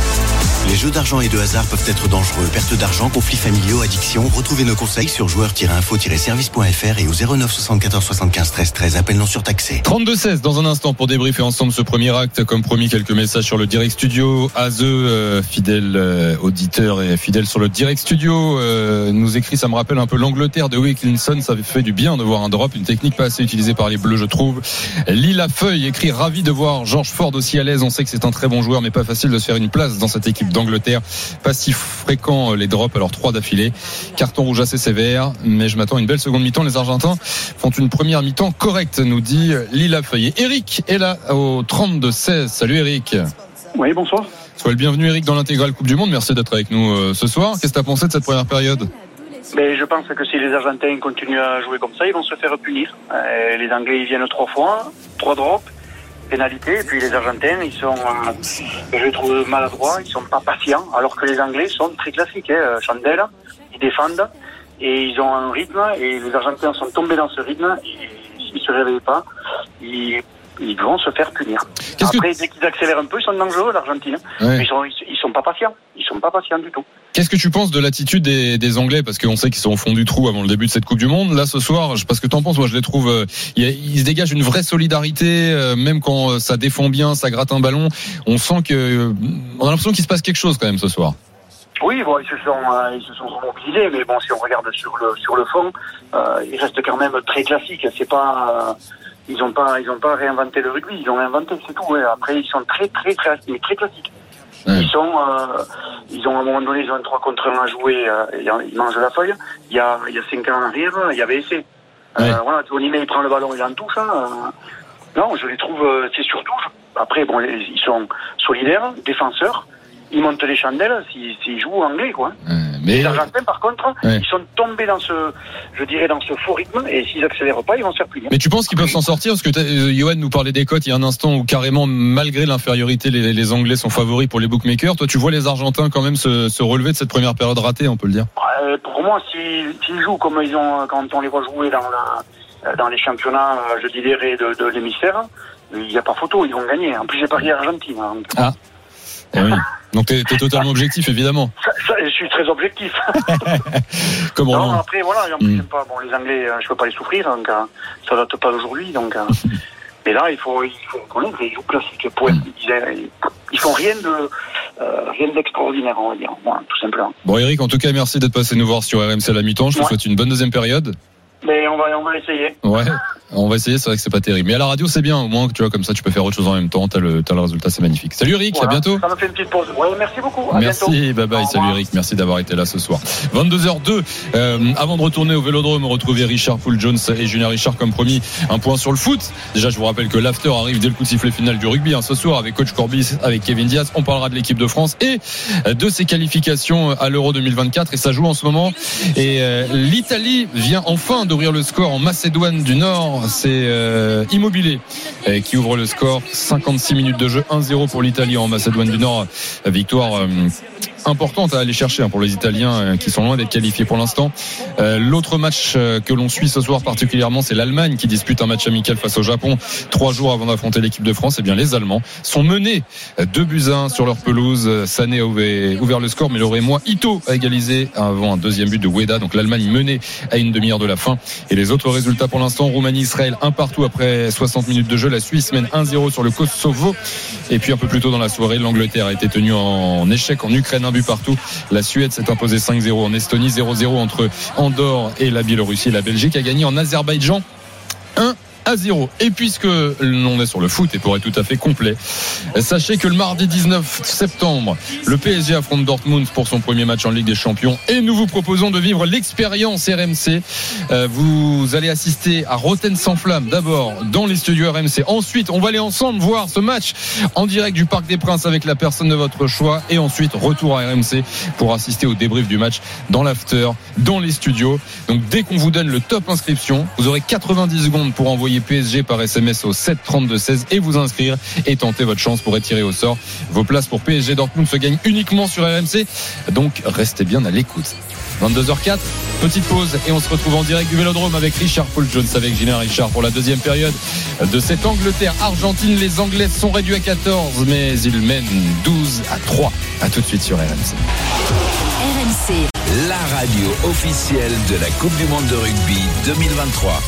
Les jeux d'argent et de hasard peuvent être dangereux. Perte d'argent, conflits familiaux, addiction. Retrouvez nos conseils sur joueurs-info-service.fr et au 09 74 75 13 13. Appel non surtaxé. 32-16 dans un instant pour débriefer ensemble ce premier acte. Comme promis, quelques messages sur le Direct Studio. Aze, euh, fidèle euh, auditeur et fidèle sur le Direct Studio, euh, nous écrit, ça me rappelle un peu l'Angleterre de Wilkinson. Ça fait du bien de voir un drop, une technique pas assez utilisée par les Bleus, je trouve. Lila Feuille écrit, ravi de voir George Ford aussi à l'aise. On sait que c'est un très bon joueur, mais pas facile de se faire une place dans cette équipe d'Angleterre. Pas si fréquent euh, les drops, alors trois d'affilée. Carton rouge assez sévère, mais je m'attends à une belle seconde mi-temps. Les Argentins font une première mi-temps correcte, nous dit Lila Feuille. Et Eric est là au 32-16. Salut Eric. Oui, bonsoir. Sois le bienvenu Eric dans l'intégrale Coupe du Monde. Merci d'être avec nous euh, ce soir. Qu'est-ce que tu as pensé de cette première période? Mais je pense que si les Argentins continuent à jouer comme ça, ils vont se faire punir. Euh, les Anglais, ils viennent trois fois, trois drops, pénalité, et puis les Argentins, ils sont, euh, je trouve maladroits, ils sont pas patients, alors que les Anglais sont très classiques. Hein. Chandelle, ils défendent, et ils ont un rythme, et les Argentins sont tombés dans ce rythme, et s'ils se réveillent pas, ils ils vont se faire punir. Que- Après, dès qu'ils accélèrent un peu, ils sont dangereux, l'Argentine. Ouais. Ils sont, ils, sont pas patients. Ils sont pas patients du tout. Qu'est-ce que tu penses de l'attitude des, des Anglais? Parce qu'on sait qu'ils sont au fond du trou avant le début de cette Coupe du Monde. Là, ce soir, je- parce que t'en penses, moi, je les trouve. euh, ils se dégagent une vraie solidarité, euh, même quand euh, ça défend bien, ça gratte un ballon. On sent que, euh, on a l'impression qu'il se passe quelque chose quand même ce soir. Oui, bon, ils se sont, euh, ils se sont mobilisés, mais bon, si on regarde sur le sur le fond, euh, ils restent quand même très classiques. C'est pas, euh, ils ont pas, ils ont pas réinventé le rugby. Ils ont inventé, c'est tout. ouais. Après, ils sont très très très, mais très classiques. Ils sont, euh, ils ont à un moment donné, ils ont un 3 contre 1 à jouer. euh, ils mangent la feuille. Il y a, il y a 5 ans en arrière, il y avait essai. Euh. Voilà, Tony May, il prend le ballon, il en touche. hein, non, je les trouve, euh, c'est surtout. Après, bon, ils sont solidaires, défenseurs. Ils montent les chandelles s'ils jouent anglais, quoi. Euh, mais Les Argentins, par contre, Ouais. ils sont tombés dans ce, je dirais, dans ce faux rythme, et s'ils accélèrent pas, ils vont se faire punir. mais tu penses qu'ils peuvent s'en sortir? Parce que euh, Johan nous parlait des cotes il y a un instant où carrément, malgré l'infériorité, les, les Anglais sont favoris pour les bookmakers. Toi, tu vois les Argentins quand même se, se relever de cette première période ratée, on peut le dire? Euh, pour moi, s'ils jouent comme ils ont, quand on les voit jouer dans, la, dans les championnats, je dirais, de, de l'hémisphère, il n'y a pas photo, ils vont gagner. En plus, j'ai parié Argentine. hein. Donc, Ah. Oui. Donc t'es es totalement objectif, évidemment. ça, ça, je suis très objectif. Comme non, Roland. après, voilà, en plus, Mm. pas, bon, les Anglais, euh, je peux pas les souffrir, donc euh, ça date pas d'aujourd'hui. Donc, euh, mais là, il faut, il faut reconnaître, ils jouent classique. Point. Mm. Ils, ils font rien de, euh, rien d'extraordinaire, on va dire. Voilà, tout simplement. Bon Eric, en tout cas, merci d'être passé nous voir sur RMC à la mi-temps. Je te Ouais. souhaite une bonne deuxième période. Mais on va, on va essayer. Ouais, on va essayer, c'est vrai que c'est pas terrible. Mais à la radio, c'est bien, au moins, tu vois, comme ça, tu peux faire autre chose en même temps. T'as le, le résultat, c'est magnifique. Salut Eric, Voilà. à bientôt. Ça me fait une petite pause. Ouais, merci beaucoup. À Merci, bientôt. bye bye, Au salut. Eric, merci d'avoir été là ce soir. 22h02, euh, avant de retourner au Vélodrome, retrouver Richard Poul Jones et Julien Richard comme promis, un point sur le foot. Déjà, je vous rappelle que l'after arrive dès le coup de sifflet final du rugby, hein, ce soir avec coach Corbis, avec Kevin Diaz. On parlera de l'équipe de France et de ses qualifications à l'Euro 2024 et ça joue en ce moment. Et euh, l'Italie vient enfin d'ouvrir le score en Macédoine du Nord. C'est euh, Immobilier euh, qui ouvre le score. 56 minutes de jeu, 1-0 pour l'Italie en Macédoine du Nord. Victoire euh, importante à aller chercher hein, pour les Italiens euh, qui sont loin d'être qualifiés pour l'instant. Euh, l'autre match euh, que l'on suit ce soir particulièrement, c'est l'Allemagne qui dispute un match amical face au Japon trois jours avant d'affronter l'équipe de France. Et bien les Allemands sont menés 2 buts 1 sur leur pelouse. Sané a ouvert le score, mais le Rémois Ito a égalisé avant un deuxième but de Weda. Donc l'Allemagne menée à une demi-heure de la fin. Et les autres résultats pour l'instant, Roumanie-Israël un partout après 60 minutes de jeu. La Suisse mène 1-0 sur le Kosovo. Et puis un peu plus tôt dans la soirée, l'Angleterre a été tenue en échec en Ukraine partout. La Suède s'est imposée 5-0 en Estonie, 0-0 entre Andorre et la Biélorussie. La Belgique a gagné en Azerbaïdjan à 0. Et puisque l'on est sur le foot et pour être tout à fait complet, sachez que le mardi 19 septembre, le PSG affronte Dortmund pour son premier match en Ligue des Champions et nous vous proposons de vivre l'expérience RMC. Euh, vous allez assister à Roten sans flamme d'abord dans les studios RMC. Ensuite, on va aller ensemble voir ce match en direct du Parc des Princes avec la personne de votre choix et ensuite retour à RMC pour assister au débrief du match dans l'after, dans les studios. Donc dès qu'on vous donne le top inscription, vous aurez 90 secondes pour envoyer envoyer PSG par SMS au 7 32 16 et vous inscrire et tenter votre chance pour étirer au sort vos places pour PSG Dortmund se gagnent uniquement sur RMC. Donc restez bien à l'écoute. 22h04, petite pause et on se retrouve en direct du Vélodrome avec Richard Paul Jones avec Gina Richard pour la deuxième période de cette Angleterre-Argentine. Les Anglais sont réduits à 14 mais ils mènent 12 à 3. À tout de suite sur RMC. RMC. La radio officielle de la Coupe du Monde de rugby 2023.